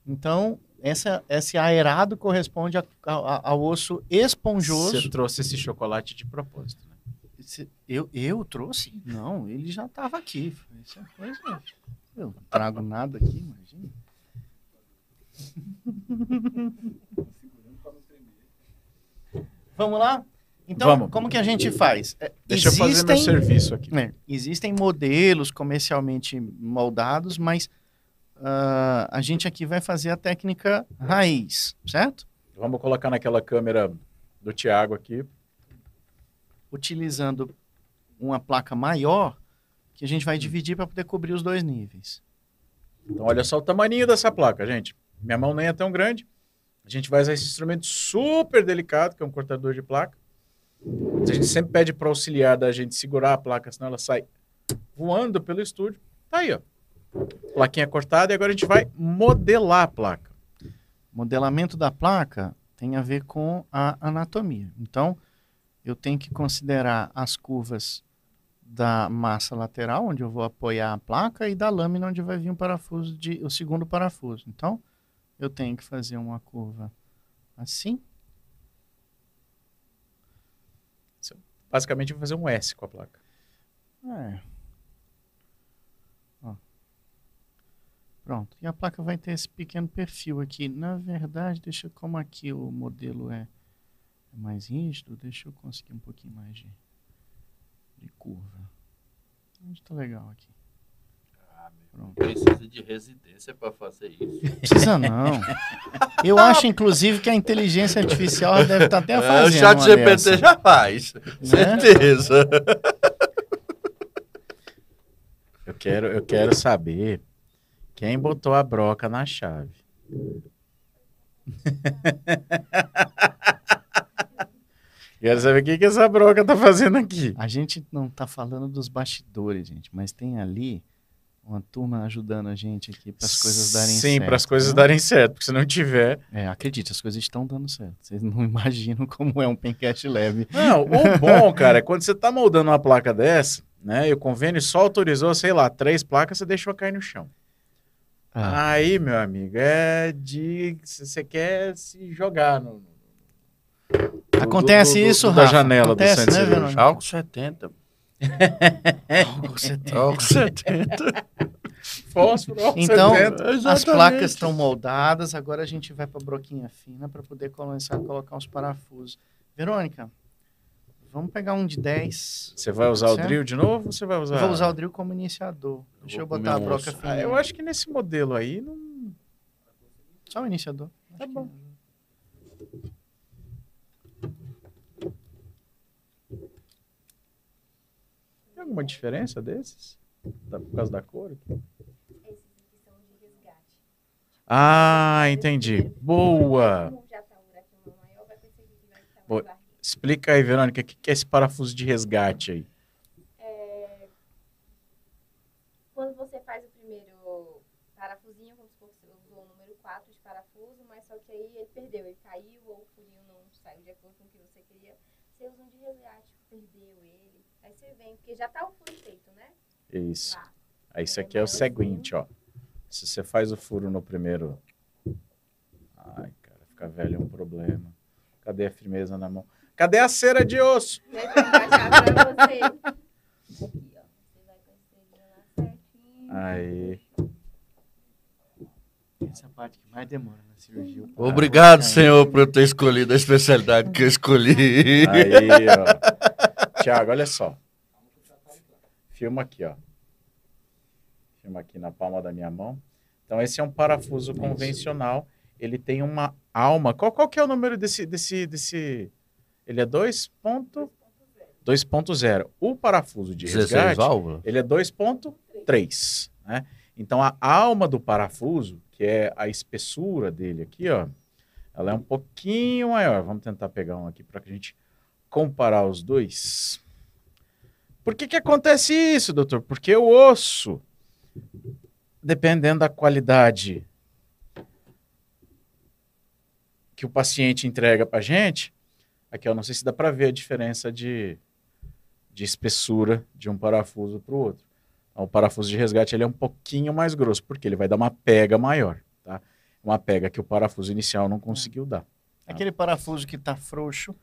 Então, essa, esse aerado corresponde a- a- ao osso esponjoso. Você trouxe esse chocolate de propósito, né? Eu, eu trouxe? Não, ele já estava aqui. Isso é coisa. Eu não trago nada aqui, imagina. Vamos lá? Então, Vamos. como que a gente faz? É, Deixa eu fazer meu serviço aqui. é, existem modelos comercialmente moldados, mas ah, a gente aqui vai fazer a técnica raiz, certo? Vamos colocar naquela câmera do Thiago aqui. Utilizando uma placa maior que a gente vai dividir para poder cobrir os dois níveis. Então, olha só o tamanho dessa placa, gente. Minha mão nem é tão grande. A gente vai usar esse instrumento super delicado, que é um cortador de placa. A gente sempre pede para auxiliar da gente segurar a placa, senão ela sai voando pelo estúdio. Tá aí, ó. Plaquinha cortada e agora a gente vai modelar a placa. Modelamento da placa tem a ver com a anatomia. Então, eu tenho que considerar as curvas da massa lateral, onde eu vou apoiar a placa, e da lâmina, onde vai vir o parafuso de, o segundo parafuso. Então, eu tenho que fazer uma curva assim. Basicamente, eu vou fazer um S com a placa. É. Pronto. E a placa vai ter esse pequeno perfil aqui. Na verdade, deixa como aqui o modelo é, é mais rígido, deixa eu conseguir um pouquinho mais de, de curva. Onde tá legal aqui. Pronto. Precisa de residência para fazer isso. Precisa não. Eu acho, inclusive, que a inteligência artificial deve estar até É, o fazendo chat GPT dessa, já faz. né? Certeza. Eu quero, eu quero saber quem botou a broca na chave. quero saber o que, que essa broca tá fazendo aqui. A gente não tá falando dos bastidores, gente, mas tem ali uma turma ajudando a gente aqui para as coisas darem certo. Sim, para as coisas né? darem certo, porque se não tiver. É, acredite, as coisas estão dando certo. Vocês não imaginam como é um pencast leve. Não, o bom, cara, é quando você tá moldando uma placa dessa, né? E o convênio só autorizou, sei lá, três placas, você deixou cair no chão. Ah, Aí, meu amigo, é de. Você quer se jogar no. do- acontece do- do- isso, do- da Rafa. janela do acontece, centro né, cirúrgico. Verônica? Álcool 70. Álcool 70. Álcool 70. Fósforo, Então, 70. As placas estão moldadas, agora a gente vai para a broquinha fina para poder começar a colocar os parafusos. Verônica, vamos pegar um de 10. Você vai usar o Certo? drill de novo ou você vai usar? Eu vou usar o drill como iniciador. Deixa eu botar a broca fina. Ah, eu acho que nesse modelo aí não. Só o iniciador. Tá bom. Tem alguma diferença desses? Por causa da cor? aqui? Esses aqui são de resgate. Ah, entendi. Boa! Como já tá um buraquinho maior, vai perceber que vai estar Boa. mais barriga. Explica aí, Verônica, o que é esse parafuso de resgate aí? É, Quando você faz o primeiro parafusinho, vamos supor que você usou o número 4 de parafuso, mas só que aí ele perdeu, ele caiu ou o furinho não saiu de acordo com o que você queria. Você usa um de resgate, perdeu ele. Aí você vem, porque já tá o furo feito, né? Isso. Lá. Aí isso aqui é o seguinte, ó. Se você faz o furo no primeiro. Ai, cara, ficar velho é um problema. Cadê a firmeza na mão? Cadê a cera de osso? Vai encaixar pra você. Aqui, ó. Você vai com esse dedinho lá certinho. Aí. Essa é a parte que mais demora na cirurgia. Obrigado, senhor, por eu ter escolhido a especialidade que eu escolhi. Aí, ó. Tiago, olha só. Filma aqui, ó. Filma aqui na palma da minha mão. Então, esse é um parafuso convencional. Ele tem uma alma. Qual, qual que é o número desse. desse, desse... Ele é 2.0. 2.0. O parafuso de 16 resgate, ele é 2.3, né? Então a alma do parafuso, que é a espessura dele aqui, ó, ela é um pouquinho maior. Vamos tentar pegar um aqui para a gente comparar os dois. Por que que acontece isso, doutor? Porque o osso, dependendo da qualidade que o paciente entrega pra gente, aqui, ó, não sei se dá para ver a diferença de, de espessura de um parafuso para o outro. Então, o parafuso de resgate ele é um pouquinho mais grosso, porque ele vai dar uma pega maior, tá? Uma pega que o parafuso inicial não conseguiu dar. Aquele parafuso que tá frouxo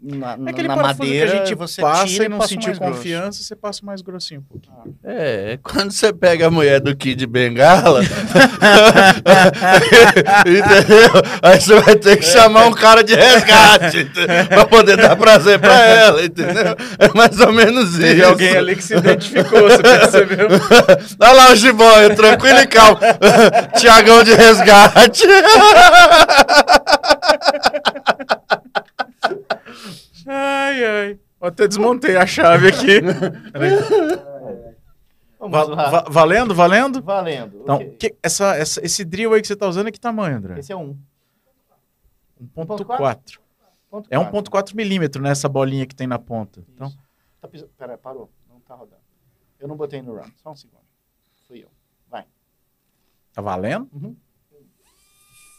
na, É na parafuso madeira, que a gente você passa tira e não sentiu confiança, você passa mais grossinho um pouquinho. É, quando você pega a mulher do Kid Bengala, entendeu? Aí você vai ter que chamar um cara de resgate pra poder dar prazer pra ela, entendeu? É mais ou menos isso. Teve alguém ali que se identificou, você percebeu? Olha lá o Gibóia, tranquilo e calmo. Tiagão de resgate. Ai, ai. Até desmontei a chave aqui. Va- valendo, valendo? Valendo. Então, Ok. que- essa, essa- esse drill aí que você tá usando é que tamanho, André? Esse é um. 1.4. Ponto É quatro. 1.4 milímetro nessa bolinha que tem na ponta. Então, Isso. Tá pisa- Pera, parou. Não tá rodando. Eu não botei no run. Só um segundo. Fui eu. Vai. tá valendo? Uhum.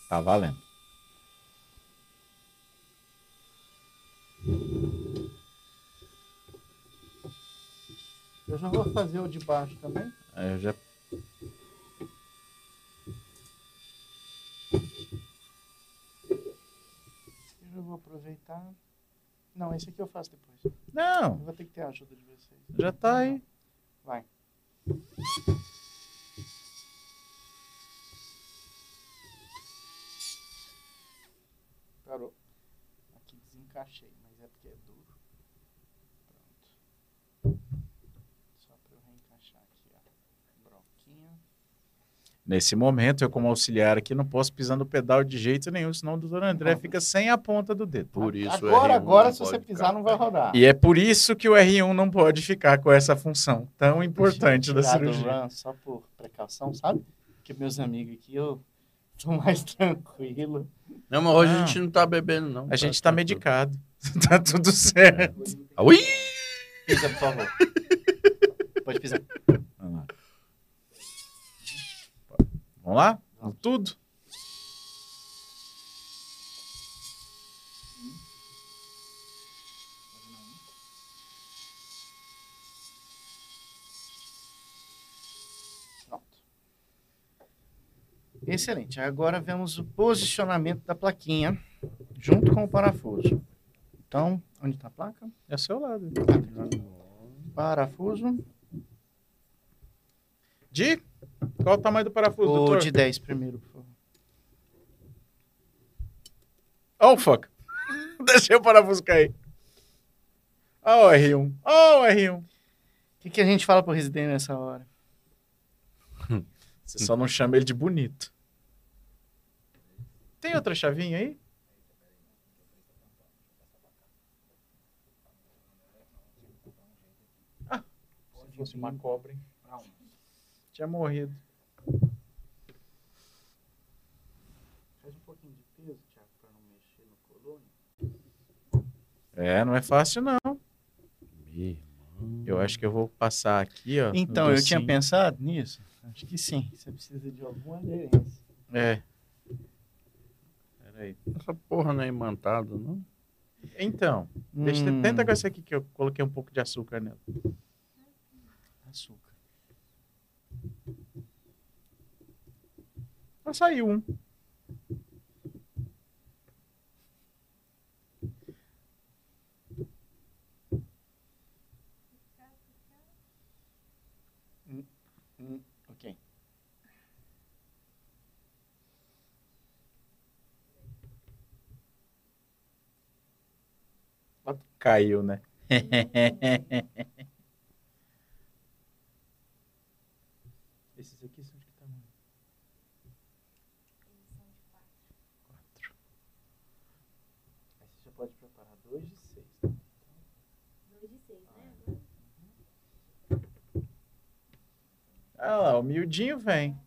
Tá valendo. Eu já vou fazer o de baixo também. Aí eu já... Eu vou aproveitar. Não, esse aqui eu faço depois. Eu Não, vou ter que ter a ajuda de vocês. já tá aí. Vai. Parou. Aqui desencaixei, mas é porque é duro. Pronto. Só para eu reencaixar aqui a broquinha. Nesse momento, eu como auxiliar aqui não posso pisar no pedal de jeito nenhum, senão o doutor André Não. fica sem a ponta do dedo. Por isso agora, R1 agora, se você pisar, não vai rodar. E é por isso que o R1 não pode ficar com essa função tão importante da cirurgia. só por precaução, sabe? Porque meus amigos aqui, eu tô mais tranquilo. Não, mas hoje Não. a gente não tá bebendo, não. A gente tá medicado. tá tudo certo. Ui! Pisa, por favor. Pode pisar. Vamos lá. Vamos tudo? Pronto. Excelente. Agora vemos o posicionamento da plaquinha junto com o parafuso. Então, onde está a placa? É ao seu lado. Parafuso. De? Qual o tamanho do parafuso, O doutor? de 10 primeiro, por favor. Oh, fuck. Deixei o parafuso cair. Oh, R1. Oh, R1. O que, que a gente fala pro residente nessa hora? Você só não chama ele de bonito. Tem outra chavinha aí? Ah, se fosse uma cobra, hein? Tinha morrido. Faz um pouquinho de peso, Thiago, para não mexer no colônia. É, não é fácil, não. Eu acho que eu vou passar aqui, ó. Então, eu tinha pensado nisso. Acho que sim. Você precisa de alguma aderência. É. Peraí. Essa porra não é imantado, não? Então, deixa, Hum, tenta com essa aqui que eu coloquei um pouco de açúcar nela. Açúcar. Só saiu um. Hum, ok. Caiu, né? Esses aqui são de que tamanho? Quatro. Aí você já pode preparar dois de seis. Dois de seis, né? Ah lá, o miudinho vem.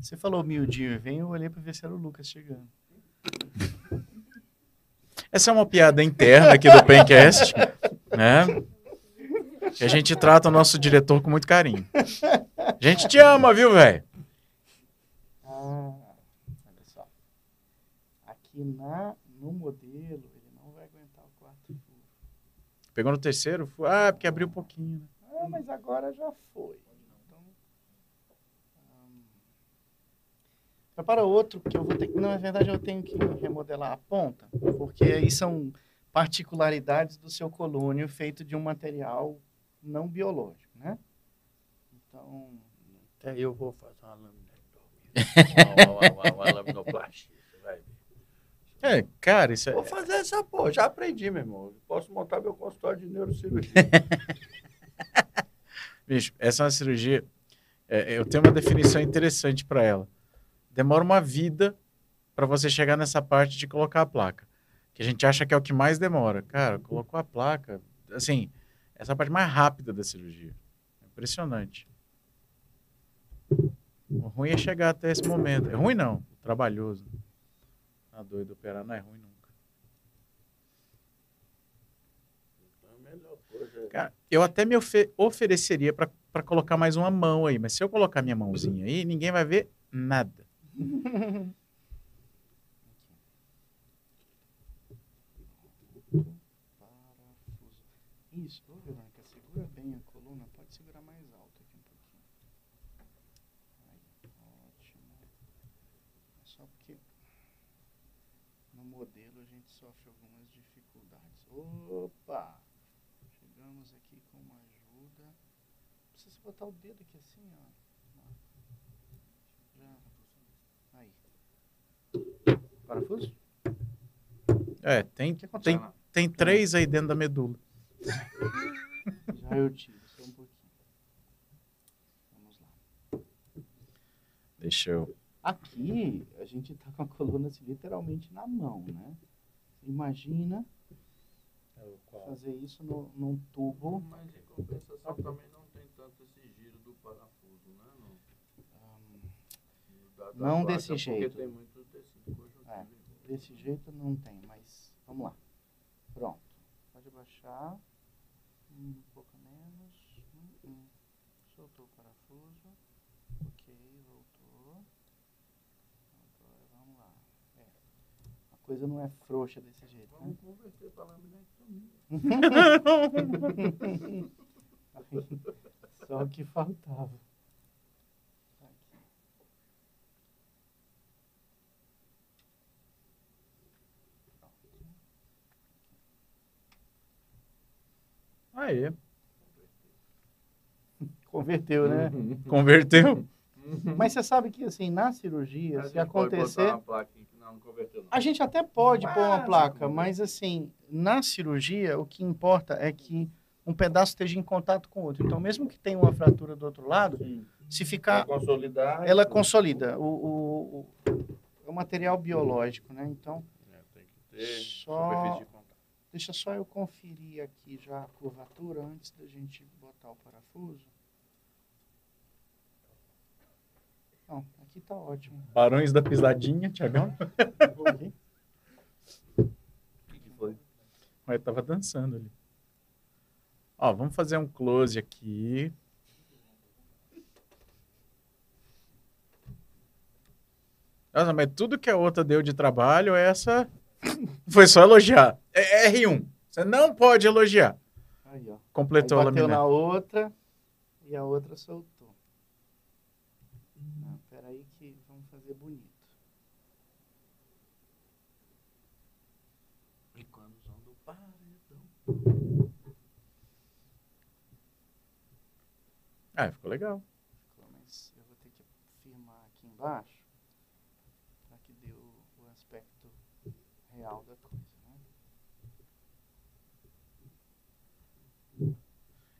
Você falou miudinho, vem, eu olhei pra ver se era o Lucas chegando. Essa é uma piada interna aqui do Pencast, né? A gente trata o nosso diretor com muito carinho. A gente te ama, viu, velho? Ah, olha só. Aqui na, no modelo, ele não vai aguentar o quarto furo. Pegou no terceiro? Ah, porque abriu um pouquinho. Né? Ah, mas agora já foi. Prepara outro que eu vou ter que. Não, na verdade eu tenho que remodelar a ponta, porque aí são particularidades do seu colônio feito de um material não biológico, né? Então, Até eu vou fazer uma laminectomia. uma, uma, uma, uma laminoplastia, você vai ver. É, cara, isso é. Vou fazer essa porra, já aprendi, meu irmão. Posso montar meu consultório de neurocirurgia. Bicho, essa é uma cirurgia. é, eu tenho uma definição interessante para ela. Demora uma vida para você chegar nessa parte de colocar a placa. Que a gente acha que é o que mais demora. Cara, colocou a placa. Assim, essa é a parte mais rápida da cirurgia. É impressionante. O ruim é chegar até esse momento. É ruim não, trabalhoso. Tá doido, operar não é ruim nunca. coisa é Cara, eu até me ofe- ofereceria para colocar mais uma mão aí, mas se eu colocar minha mãozinha aí, ninguém vai ver nada. Isso, ô Verônica, segura bem a coluna, pode segurar mais alto aqui um pouquinho. Aí, ótimo. É só porque no modelo a gente sofre algumas dificuldades. Opa! Chegamos aqui com uma ajuda. Precisa botar o dedo aqui assim, ó. Já. Aí. Parafuso? É, tem, aconteceu? tem, tem três aí dentro da medula. Já eu tiro, só um pouquinho. Vamos lá. Deixa eu. Aqui, a gente tá com a coluna assim, literalmente na mão, né? Imagina fazer isso no, num tubo. Mas em compensação também não tem tanto esse giro do parafuso, né? Não, hum, da- da Não placa, desse porque jeito. tem muito. É. Desse jeito não tem, mas vamos lá. Pronto. Pode abaixar. Um pouco menos. Soltou o parafuso. Ok, voltou. Agora vamos lá. É. A coisa não é frouxa desse jeito, né? Vamos converter para laminectomia. Só o que faltava. Aí, Converteu, né? Uhum. converteu. Mas você sabe que, assim, na cirurgia, A se gente pode botar acontecer. não, não converteu, não. A gente até pode pôr uma placa, mas, assim, na cirurgia, o que importa é que um pedaço esteja em contato com o outro. Então, mesmo que tenha uma fratura do outro lado, Sim. se ficar. consolidar. Ela consolida. O, o, o, é um material biológico, né? Então, É, tem que ter Só- superfície de. Deixa só eu conferir aqui já a curvatura antes da gente botar o parafuso. Não, aqui tá ótimo. Barões da pisadinha, Tiagão. O que que foi? Mas tava dançando ali. Ó, vamos fazer um close aqui. Nossa, mas tudo que a outra deu de trabalho, essa foi só elogiar. É R1. Você não pode elogiar. Aí, ó. Completou Aí a bateu laminar. na outra e a outra soltou. Não, peraí que vamos fazer bonito. Icônozão do paredão. Ah, ficou legal. Ficou, Mas eu vou ter que firmar aqui embaixo para que dê o, o aspecto real da coisa, né?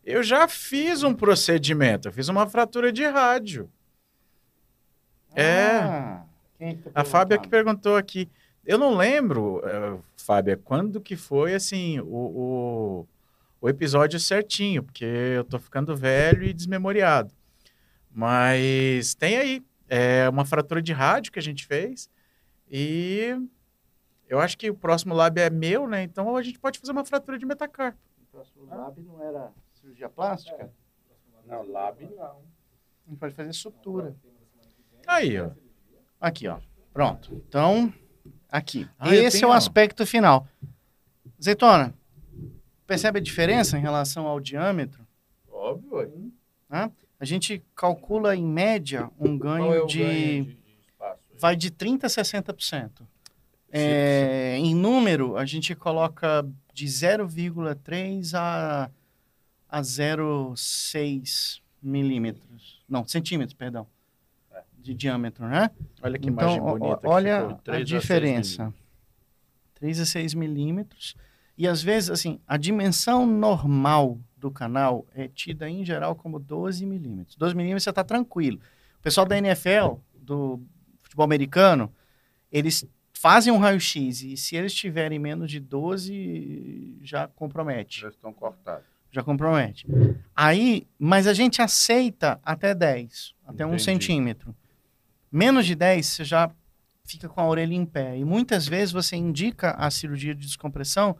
Eu já fiz um procedimento. Eu fiz uma fratura de rádio. É. Ah, é tá A Fábia que perguntou aqui. Eu não lembro, eh, Fábia, quando que foi assim o, o, o episódio certinho, porque eu tô ficando velho e desmemoriado. Mas tem aí. É uma fratura de rádio que a gente fez. E eu acho que o próximo lab é meu, né? Então a gente pode fazer uma fratura de metacarpo. O próximo lab não era cirurgia plástica? Não, lab não. A gente pode fazer sutura. Aí, ó. Aqui, ó. Pronto. Então, Aqui. Ah, Esse é o aspecto final. Zeitona, percebe a diferença em relação ao diâmetro? Óbvio. ué. A gente calcula em média um ganho Qual é o de. ganho de, de espaço? aí? vai de 30% a 60%. É, em número, a gente coloca de 0,3 a, a 0,6 milímetros. Não, centímetros, perdão. De diâmetro, né? Olha que Então, imagem bonita. que olha ficou. a três a seis diferença. 3 a 6 milímetros. E às vezes, assim, a dimensão normal do canal é tida em geral como 12 milímetros. 12 milímetros você está tranquilo. O pessoal da NFL, do futebol americano, eles fazem um raio-x e se eles tiverem menos de 12, já compromete Já estão cortados. já compromete. Aí, mas a gente aceita até 10, até um centímetro. Menos de 10, você já fica com a orelha em pé. E muitas vezes você indica a cirurgia de descompressão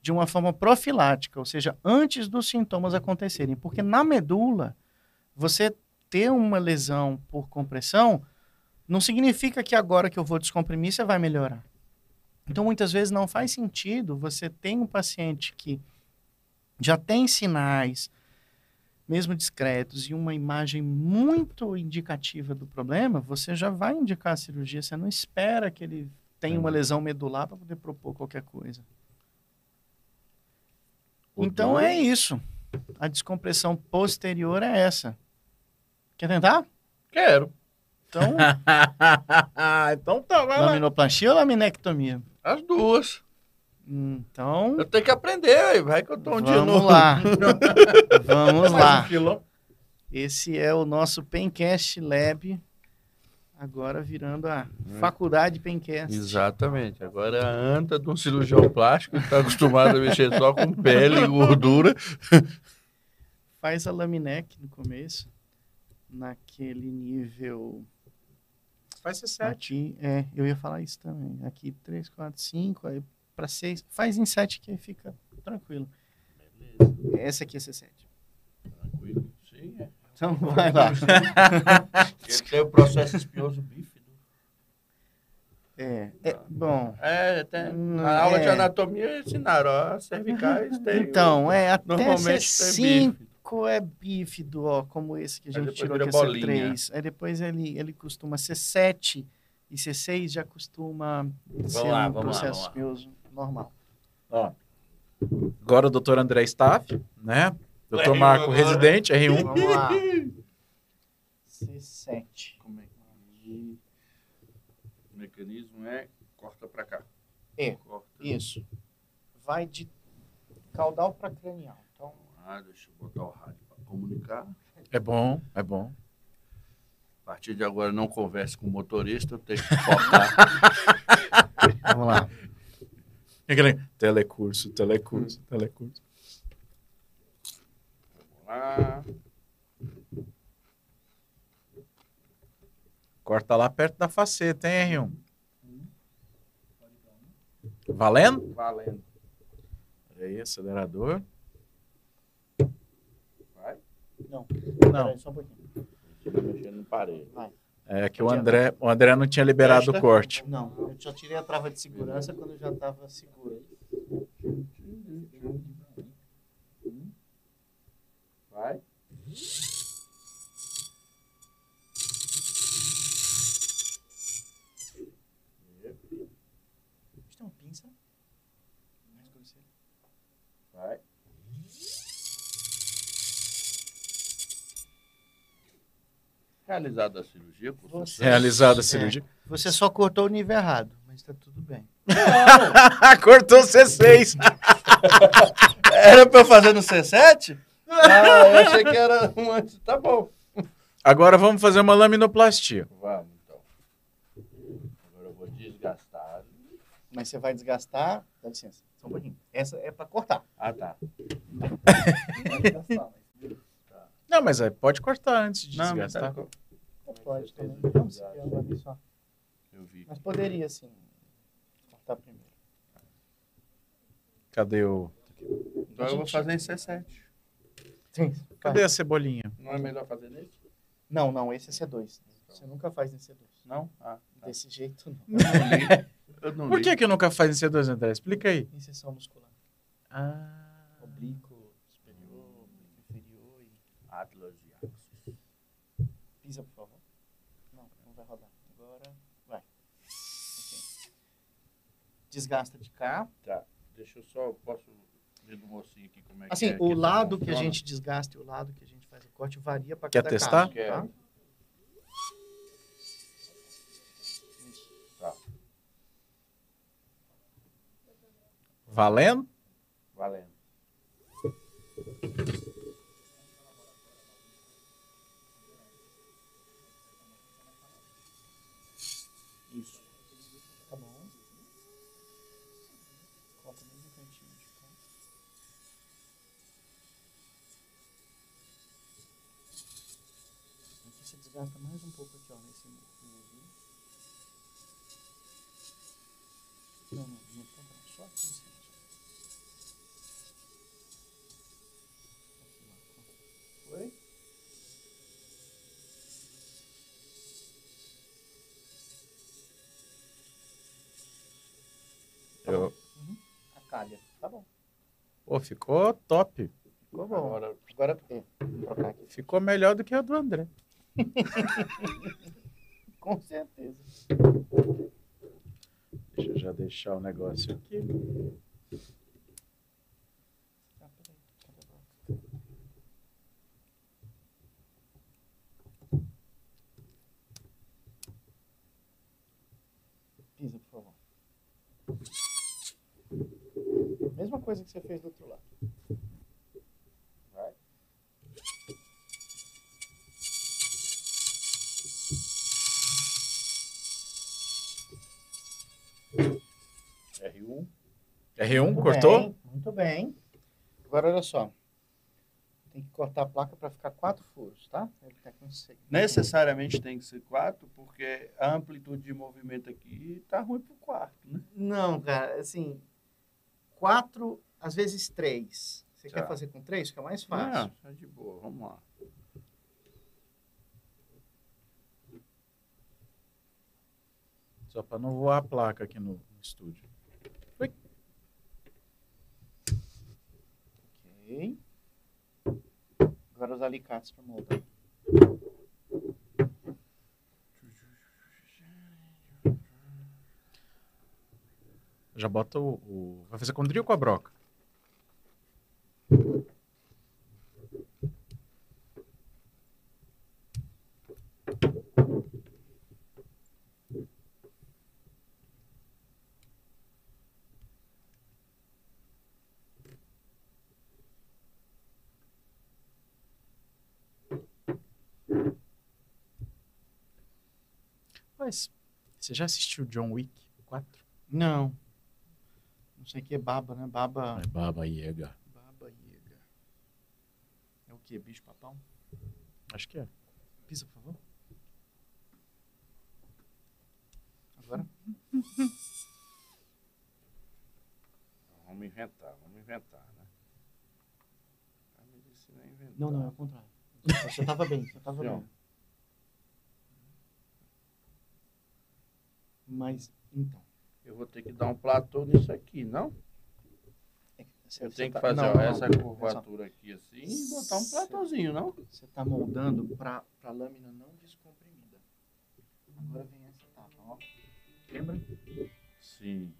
de uma forma profilática, ou seja, antes dos sintomas acontecerem. Porque na medula, você ter uma lesão por compressão não significa que agora que eu vou descomprimir você vai melhorar. Então, muitas vezes não faz sentido você ter um paciente que já tem sinais, mesmo discretos, e uma imagem muito indicativa do problema, você já vai indicar a cirurgia. Você não espera que ele tenha uma lesão medular para poder propor qualquer coisa. O então é isso. A descompressão posterior é essa. Quer tentar? Quero. Então, então tá, vai lá. laminoplastia ou laminectomia? As duas. Então, Eu tenho que aprender, aí. vai que eu tô um dia vamos novo. lá. vamos lá. um quilô. Esse é o nosso Pencast Lab, agora virando a Faculdade Pencast. Exatamente. Agora é a anta de um cirurgião plástico que está acostumado a mexer só com pele e gordura. Faz a Laminec no começo, naquele nível faz C7. Aqui, é, eu ia falar isso também. Aqui 3, 4, 5, aí para 6. Faz em 7 que aí fica tranquilo. Beleza. Essa aqui é C7. Tranquilo. Sim, é. Então vai lá. esse tem o processo espinhoso bífido. É, é, bom. É, tem, hum, na aula é, de anatomia ensinaram, ó, cervicais tem. Então, é, até normalmente C5, pouco é bífido, ó, como esse que a gente tirou, que é C3. Aí depois ele, ele costuma ser 7 e C6 já costuma vamos ser lá, um processo lá, lá. normal. Ó, agora o doutor André Staff, né? Doutor Marco agora. Residente, R1. Vamos lá. C7. Como é que... É o mecanismo é corta para cá. É, corta. isso. Vai de caudal para cranial. Ah, deixa eu botar o rádio para comunicar. É bom, é bom. A partir de agora não converse com o motorista, eu tenho que focar. vamos lá. Aquele Telecurso, telecurso, telecurso. Vamos lá. Corta lá perto da faceta, hein, R1? Valendo? Valendo. Aí, acelerador. Não. Não. Peraí, só um pouquinho. Estou mexendo no parede. É que o André, o André não tinha liberado o Testa. corte. Não, eu só tirei a trava de segurança quando já estava seguro. Vai. Tem uma pinça? Mais grosseiro. Vai. Realizada a cirurgia, por Você-. Realizada a É. cirurgia. Você só cortou o nível errado, mas está tudo bem. Cortou C6. Era pra eu fazer no C7? Ah, eu achei que era um antes. Tá bom. Agora vamos fazer uma laminoplastia. Vamos, então. Agora eu vou desgastar. Mas você vai desgastar. Dá licença, só um pouquinho. Essa é para cortar. Ah, tá. Não vai desgastar, mas Não, mas aí pode cortar antes de Não, desgastar. Mas pode também. Vamos seguir ali só. Eu vi. Mas poderia sim. Cortar primeiro. Cadê o. Então eu vou fazer em C7. Sim. Cadê a cebolinha? Não é melhor fazer nesse? Não, não, esse é C2. Você nunca faz em C2. Não? Ah. Desse jeito não. Eu não li. Eu não Por li. que, que nunca faz em C2, André? Explica aí. Inserção muscular. Ah. Oblíquo superior, oblíquo inferior e... Atlas e Axis. Pisa, por favor. Não, não vai rodar. Agora vai. Ok. Desgasta de cá. Tá. Deixa eu só. Posso ver do mocinho aqui como é que Assim, é. o isso lado que a funciona? gente desgasta e o lado que a gente faz o corte varia para Quer cada testar? caso, tá? Tá. Valendo? Valendo. Isso. Tá bom. Corta bem no cantinho de cá. Aqui você desgasta mais um pouco aqui, ó, nesse músculo. Não, não, não tá bom. Só aqui em cima. Só. Aqui, ó. Foi? Eu... A calha. Tá bom. Pô, ficou top. Ficou bom. Agora, Agora, vou trocar aqui. Ficou melhor do que a do André. Com certeza. Deixa eu já deixar o negócio aqui. Ah, peraí. Cadê a bloco? Pisa, por favor. Mesma coisa que você fez do outro lado. Vai. R1. R1, Muito cortou? bem, muito bem. Agora, olha só. Tem que cortar a placa para ficar quatro furos, tá? Ele tá com seis. Necessariamente tem que ser 4, porque a amplitude de movimento aqui tá ruim pro quarto, né? Não, cara, assim, quatro, às vezes três. Você Tá. quer fazer com três? Fica mais fácil. Não, tá de boa, vamos lá. Só para não voar a placa aqui no, no estúdio. Ok. Agora os alicates para moldar. Já bota o, o- Vai fazer com o drill ou com a broca? Mas você já assistiu John Wick 4? Não. Não sei o que é baba, né? Baba. É Baba Yaga. Baba Yaga. É o que? Bicho papão? Acho que é. Pisa, por favor. Agora? Vamos inventar, vamos inventar, né? A medicina é inventar. Não, não, é o contrário. Você tava bem, você tava Não. bem. Mas, então. Eu vou ter que dar um platô nisso aqui, não? você- Eu você tenho que tá- fazer não, ó, não, essa curvatura aqui assim e botar um platôzinho, não? Você está moldando para a lâmina não descomprimida. Agora vem essa etapa, ó. Lembra? Sim.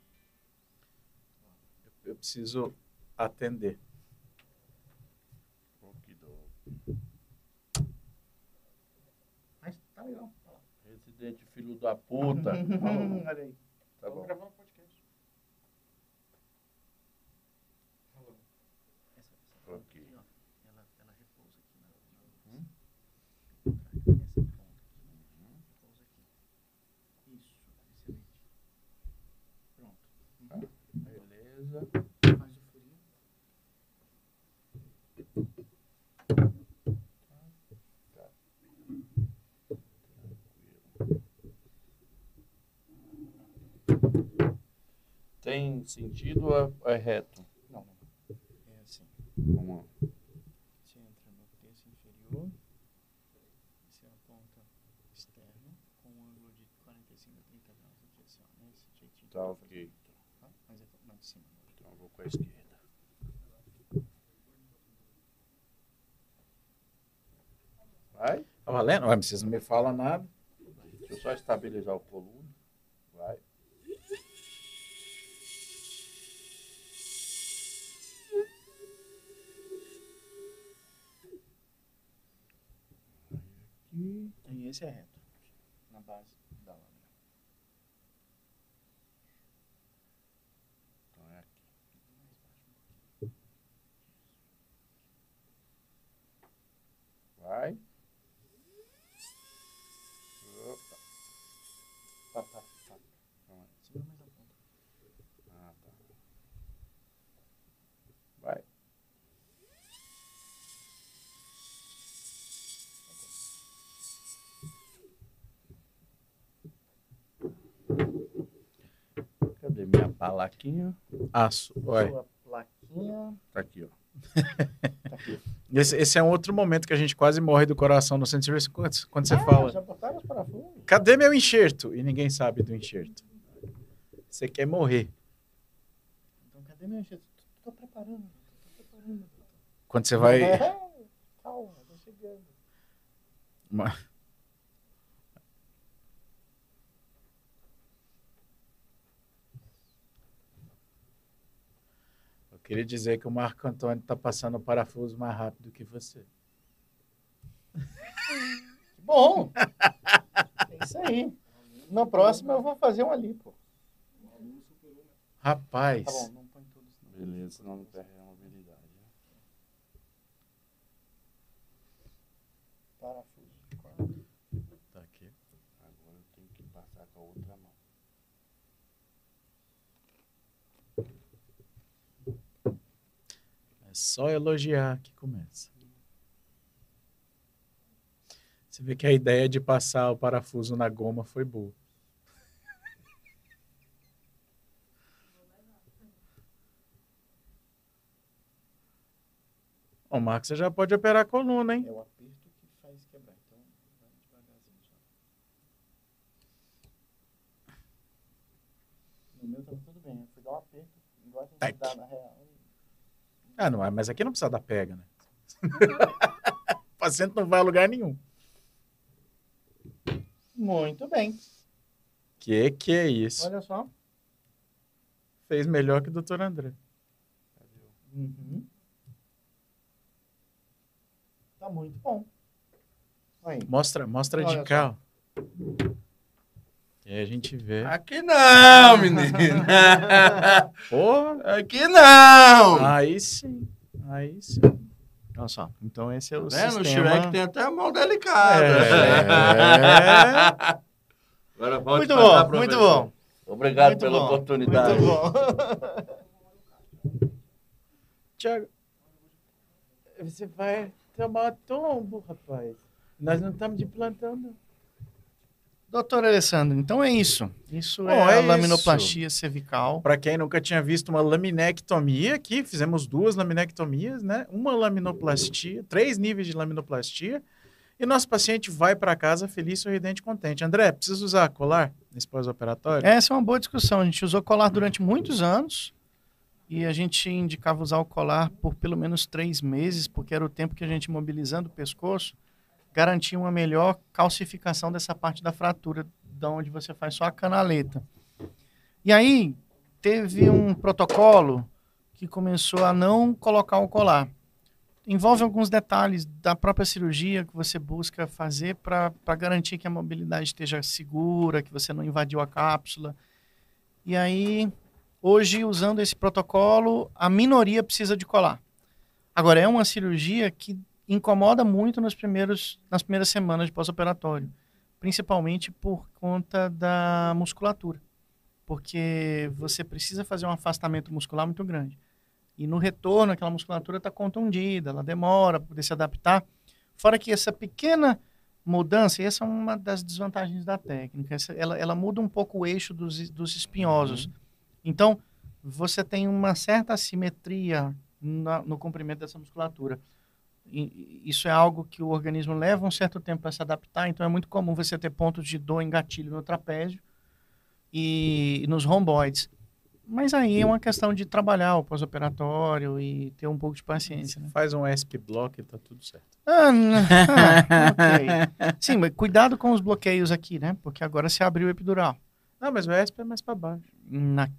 Eu preciso atender. Mas tá legal. Residente filho da puta. Olha aí. Tá Tô bom. gravando um podcast. Essa, essa Ok. aqui, ó, ela, ela repousa aqui na, na Hum. Essa ponta aqui, né? repousa aqui. Isso, excelente. Pronto. Beleza. Faz o furinho. Tem sentido ou é reto? Não, não. É assim. Vamos lá. Você entra no terço inferior. Essa é a ponta externa. com um ângulo de 45 a 30 graus aqui, assim, ó, nesse jeitinho. Tá ok. Tá? Mas é mais de cima. Então eu vou com a esquerda. Vai. Tá valendo? Mas vocês não me falam nada. Deixa eu só estabilizar o coluna. Vai. Aqui. E esse é reto. Na base da lâmina. Então é aqui. Vai. Opa. Tá, tá, tá. Calma aí. Segura mais a ponta. Ah, tá. Vai. Cadê minha palaquinha? Aço. Ué. Sua plaquinha. Tá aqui, ó. Tá aqui. Esse, esse é um outro momento que a gente quase morre do coração no centro de serviço quando, quando você Ah, fala. Já botaram os parafusos? Cadê meu enxerto? E ninguém sabe do enxerto. Você quer morrer. Então, cadê meu jeito? Tô, tô preparando. Tô preparando. Quando você vai. É, calma, tô chegando. Uma- queria dizer que o Marco Antônio está passando o parafuso mais rápido que você. Que bom! É isso aí. Na próxima eu vou fazer um ali, pô. Rapaz, Tá bom, não põe todos. não. Beleza, senão não perde a mobilidade. Parafuso. tá aqui. Agora eu tenho que passar com a outra mão. É só elogiar que começa. Você vê que a ideia de passar o parafuso na goma foi boa. Ô, Marcos, você já pode operar a coluna, hein? É o aperto que faz quebrar. Então, vai devagarzinho só. No meu tava tudo bem. Eu fui dar um aperto, igual a gente dá na real. Ah, não, é, mas aqui não precisa dar pega, né? o paciente não vai a lugar nenhum. Muito bem. Que que é isso? Olha só. Fez melhor que o doutor André. Uhum. Tá muito bom. Aí. Mostra, mostra de Olha cá. ó. E aí a gente vê. Aqui não, menina. Porra! Aqui não. Aí sim. Aí sim. Olha só. Então esse é o Né? No sistema. Shrek tem até a mão delicada. É. Agora pode Muito passar, bom, muito professor. bom. Obrigado Muito pela bom, oportunidade. Muito bom. Tiago, você vai tomar tombo, rapaz. Nós não estamos de plantão, não. Doutor Alessandro, então é isso. Isso Bom, é, é a isso. laminoplastia cervical. Para quem nunca tinha visto uma laminectomia aqui, fizemos duas laminectomias, né? Uma laminoplastia, três níveis de laminoplastia. E nosso paciente vai para casa feliz, sorridente contente. André, precisa usar colar nesse pós-operatório? Essa é uma boa discussão. A gente usou colar durante muitos anos e a gente indicava usar o colar por pelo menos três meses, porque era o tempo que a gente mobilizando o pescoço garantia uma melhor calcificação dessa parte da fratura, da onde você faz só a canaleta. E aí teve um protocolo que começou a não colocar o colar. Envolve alguns detalhes da própria cirurgia que você busca fazer para garantir que a mobilidade esteja segura, que você não invadiu a cápsula. E aí, hoje, usando esse protocolo, a minoria precisa de colar. Agora, é uma cirurgia que incomoda muito nos primeiros, nas primeiras semanas de pós-operatório, principalmente por conta da musculatura, porque você precisa fazer um afastamento muscular muito grande. E no retorno, aquela musculatura está contundida, ela demora para poder se adaptar. Fora que essa pequena mudança, e essa é uma das desvantagens da técnica, essa- ela, ela muda um pouco o eixo dos, dos espinhosos. Então, você tem uma certa assimetria na- no comprimento dessa musculatura. Isso é algo que o organismo leva um certo tempo para se adaptar, então é muito comum você ter pontos de dor em gatilho no trapézio e, nos romboides. Mas aí é uma questão de trabalhar o pós-operatório e ter um pouco de paciência, né? Faz um SP block e tá tudo certo. Ah, ah, ok. Sim, mas cuidado com os bloqueios aqui, né? Porque agora se abriu o epidural. Não, mas o SP é mais pra baixo. Na...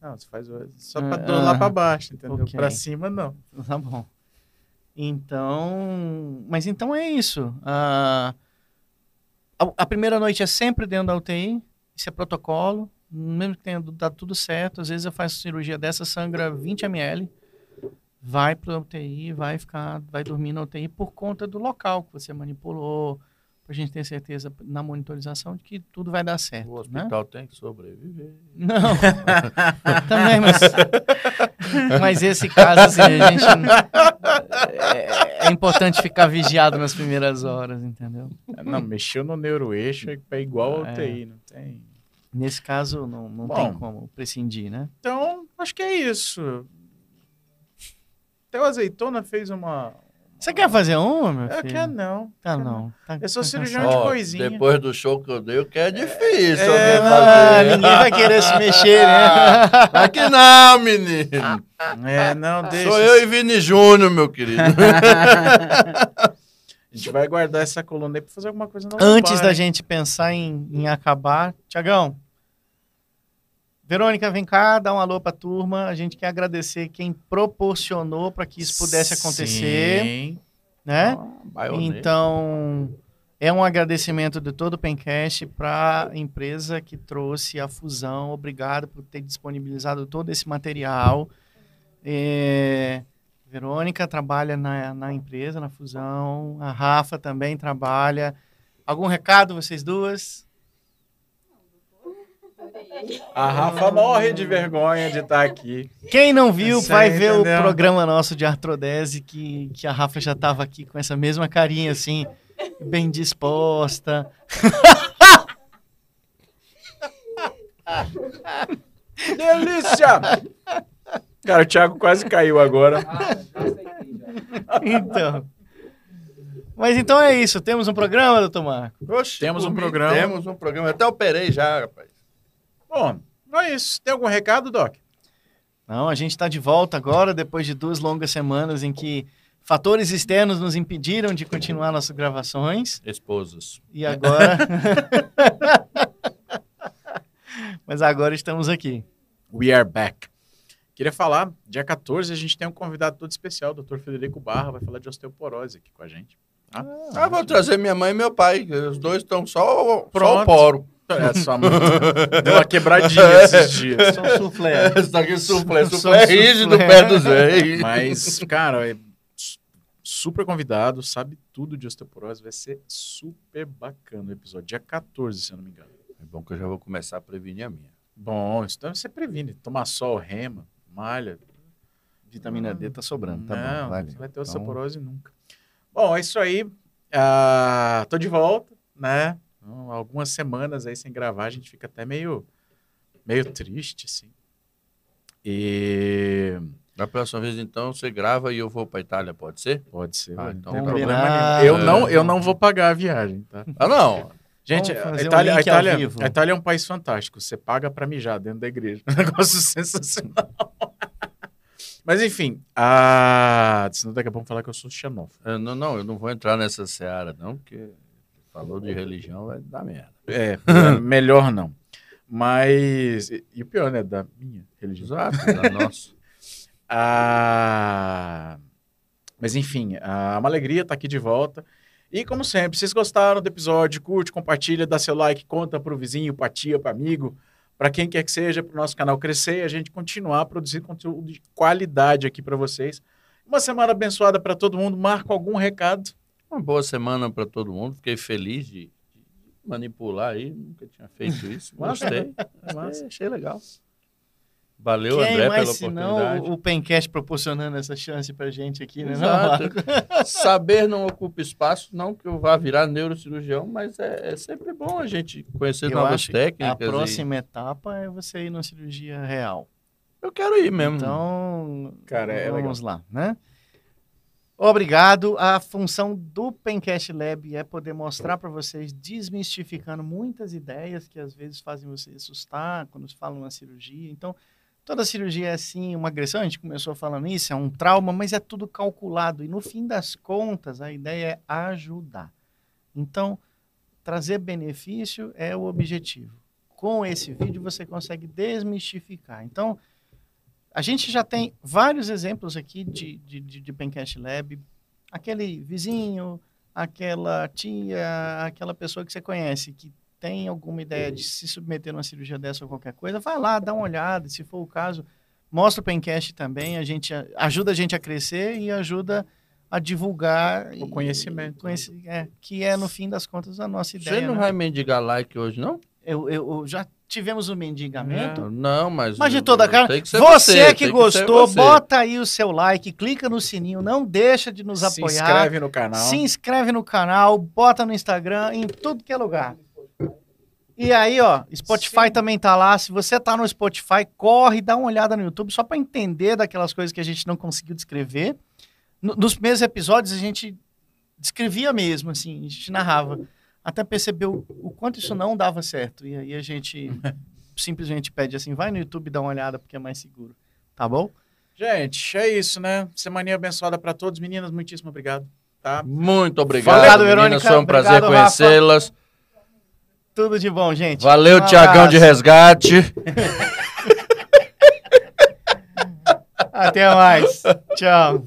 Não, você faz o... só pra Ah, lá ah, pra baixo, entendeu? ok. Pra cima, não. Tá bom. Então, mas então é isso. Ah, a, a primeira noite é sempre dentro da UTI, isso é protocolo, mesmo que tenha dado tudo certo, às vezes eu faço cirurgia dessa, sangra 20 ml, vai para UTI, vai ficar, vai dormir na UTI por conta do local que você manipulou, pra gente ter certeza na monitorização de que tudo vai dar certo, O né? hospital tem que sobreviver. Não, também, mas, mas esse caso, assim, a gente. É, é importante ficar vigiado nas primeiras horas, entendeu? Não, mexeu no neuroeixo é igual ao É. UTI, não tem. Nesse caso, não, não Bom. tem como prescindir, né? Então, acho que é isso. Até o Azeitona fez uma. Você quer fazer uma, meu Eu filho? quero não. Tá, quero não. Tá- Eu sou tá cirurgião cansado. de coisinha. Depois do show que eu dei, o que é difícil É, alguém Ah, fazer. ninguém vai querer se mexer, né? Ah, Aqui não, menino. É, não, deixa. Sou eu e Vini Júnior, meu querido. A gente vai guardar essa coluna aí pra fazer alguma coisa na Antes da hein? gente pensar em, em acabar, Tiagão, Verônica, vem cá, dá um alô pra turma. A gente quer agradecer quem proporcionou para que isso pudesse acontecer, Sim. né? Ah. Então, é um agradecimento de todo o Pencast para a empresa que trouxe a fusão. Obrigado por ter disponibilizado todo esse material. É, Verônica trabalha na, na empresa, na fusão. A Rafa também trabalha. Algum recado, vocês duas? A Rafa morre de vergonha de estar aqui. Quem não viu, Você vai ver entendeu? o programa nosso de artrodese, que, que a Rafa já estava aqui com essa mesma carinha, assim, bem disposta. Delícia! Cara, o Thiago quase caiu agora. Então. Mas então é isso. Temos um programa, doutor Marco? Oxe, Temos um mim, programa. Temos um programa. Eu até operei já, rapaz. Bom, não é isso. Tem algum recado, Doc? Não, a gente está de volta agora, depois de duas longas semanas em que fatores externos nos impediram de continuar nossas gravações. Esposas. E agora. Mas agora estamos aqui. We are back. Queria falar, dia 14 a gente tem um convidado todo especial, o Dr. Federico Barra, vai falar de osteoporose aqui com a gente. Ah, vou trazer minha mãe e meu pai. Os dois estão só, só o poro. É, sua mãe deu uma quebradinha esses dias. Só um suflé. Suflé. Só Suflé suflé. rígido perto dos velhos. Mas, cara, é su- super convidado, sabe tudo de osteoporose, vai ser super bacana o episódio. Dia 14, se eu não me engano. É bom que eu já vou começar a prevenir a minha. Bom, isso deve ser previne. Tomar sol, rema, malha. Vitamina D tá sobrando, tá não, bom. Vai, você vai ter Então, osteoporose nunca. Bom, é isso aí. Ah, tô de volta, né? Então, Algumas semanas aí sem gravar, a gente fica até meio, meio triste, assim. E Da próxima vez, então, você grava e eu vou pra Itália, pode ser? pode ser, Ah, não então tem tá. problema nenhum. Eu não, eu não vou pagar a viagem, tá? Ah, não. Gente, a fazer um Itália, a, Itália, a Itália é um país fantástico. Você paga pra mijar dentro da igreja. Um negócio sensacional. Mas enfim, a... senão daqui a pouco falar que eu sou xenófobo. Eu não, não, eu não vou entrar nessa seara, não, porque falou de religião vai dar merda. É, é melhor não. Mas, e, e o pior, né, da minha religião. Exato, da nossa. Ah, mas enfim, ah, uma alegria estar aqui de volta. E como sempre, se vocês gostaram do episódio, curte, compartilha, dá seu like, conta pro vizinho, pra tia, pro amigo, para quem quer que seja, para o nosso canal crescer e a gente continuar a produzir conteúdo de qualidade aqui para vocês. Uma semana abençoada para todo mundo. Marco algum recado? Uma boa semana para todo mundo. Fiquei feliz de, de manipular aí. Nunca tinha feito isso. Gostei. Gostei, achei legal. Valeu, Quem André, mais, pela se não, oportunidade. o, o Pencast proporcionando essa chance pra gente aqui, né? não, Exato. Marco? Saber não ocupa espaço, não que eu vá virar neurocirurgião, mas é, é sempre bom a gente conhecer Eu novas técnicas. A e- próxima etapa é você ir numa cirurgia real. Eu quero ir mesmo. Então, Cara, é vamos lá, né? Obrigado. A função do Pencast Lab é poder mostrar para vocês, desmistificando muitas ideias que às vezes fazem você assustar quando se fala uma cirurgia. Então, toda cirurgia é assim, uma agressão, a gente começou falando isso, é um trauma, mas é tudo calculado. E no fim das contas, a ideia é ajudar. Então, trazer benefício é o objetivo. Com esse vídeo, você consegue desmistificar. Então, a gente já tem vários exemplos aqui de, de, de, de Pencast Lab. Aquele vizinho, aquela tia, aquela pessoa que você conhece, que tem alguma ideia de se submeter a uma cirurgia dessa ou qualquer coisa, vai lá, dá uma olhada, se for o caso, mostra o Pencast também, a gente ajuda a gente a crescer e ajuda a divulgar o conhecimento. Conheci, é, que é, no fim das contas, a nossa ideia. Você não né? vai mendigar like hoje, não? Eu, eu, eu já tivemos um mendigamento. Não, mas. Mas de toda cara. que ser você, que tem gostou, você. bota aí o seu like, clica no sininho, não deixa de nos Se apoiar. inscreve no canal. Se inscreve no canal, bota no Instagram, em tudo que é lugar. E aí, ó, Spotify Sim. também tá lá. Se você tá no Spotify, corre, dá uma olhada no YouTube só para entender daquelas coisas que a gente não conseguiu descrever. No- nos primeiros episódios a gente descrevia mesmo, assim, a gente narrava. Até percebeu o quanto isso não dava certo. E aí a gente simplesmente pede assim, vai no YouTube e dá uma olhada porque é mais seguro. Tá bom? Gente, é isso, né? Semaninha abençoada para todos. Meninas, muitíssimo obrigado. Tá? Muito obrigado, Obrigado, meninas. Verônica. Foi um prazer conhecê-las. Tudo de bom, gente. Valeu, Um Tiagão de. Resgate. Até mais. Tchau.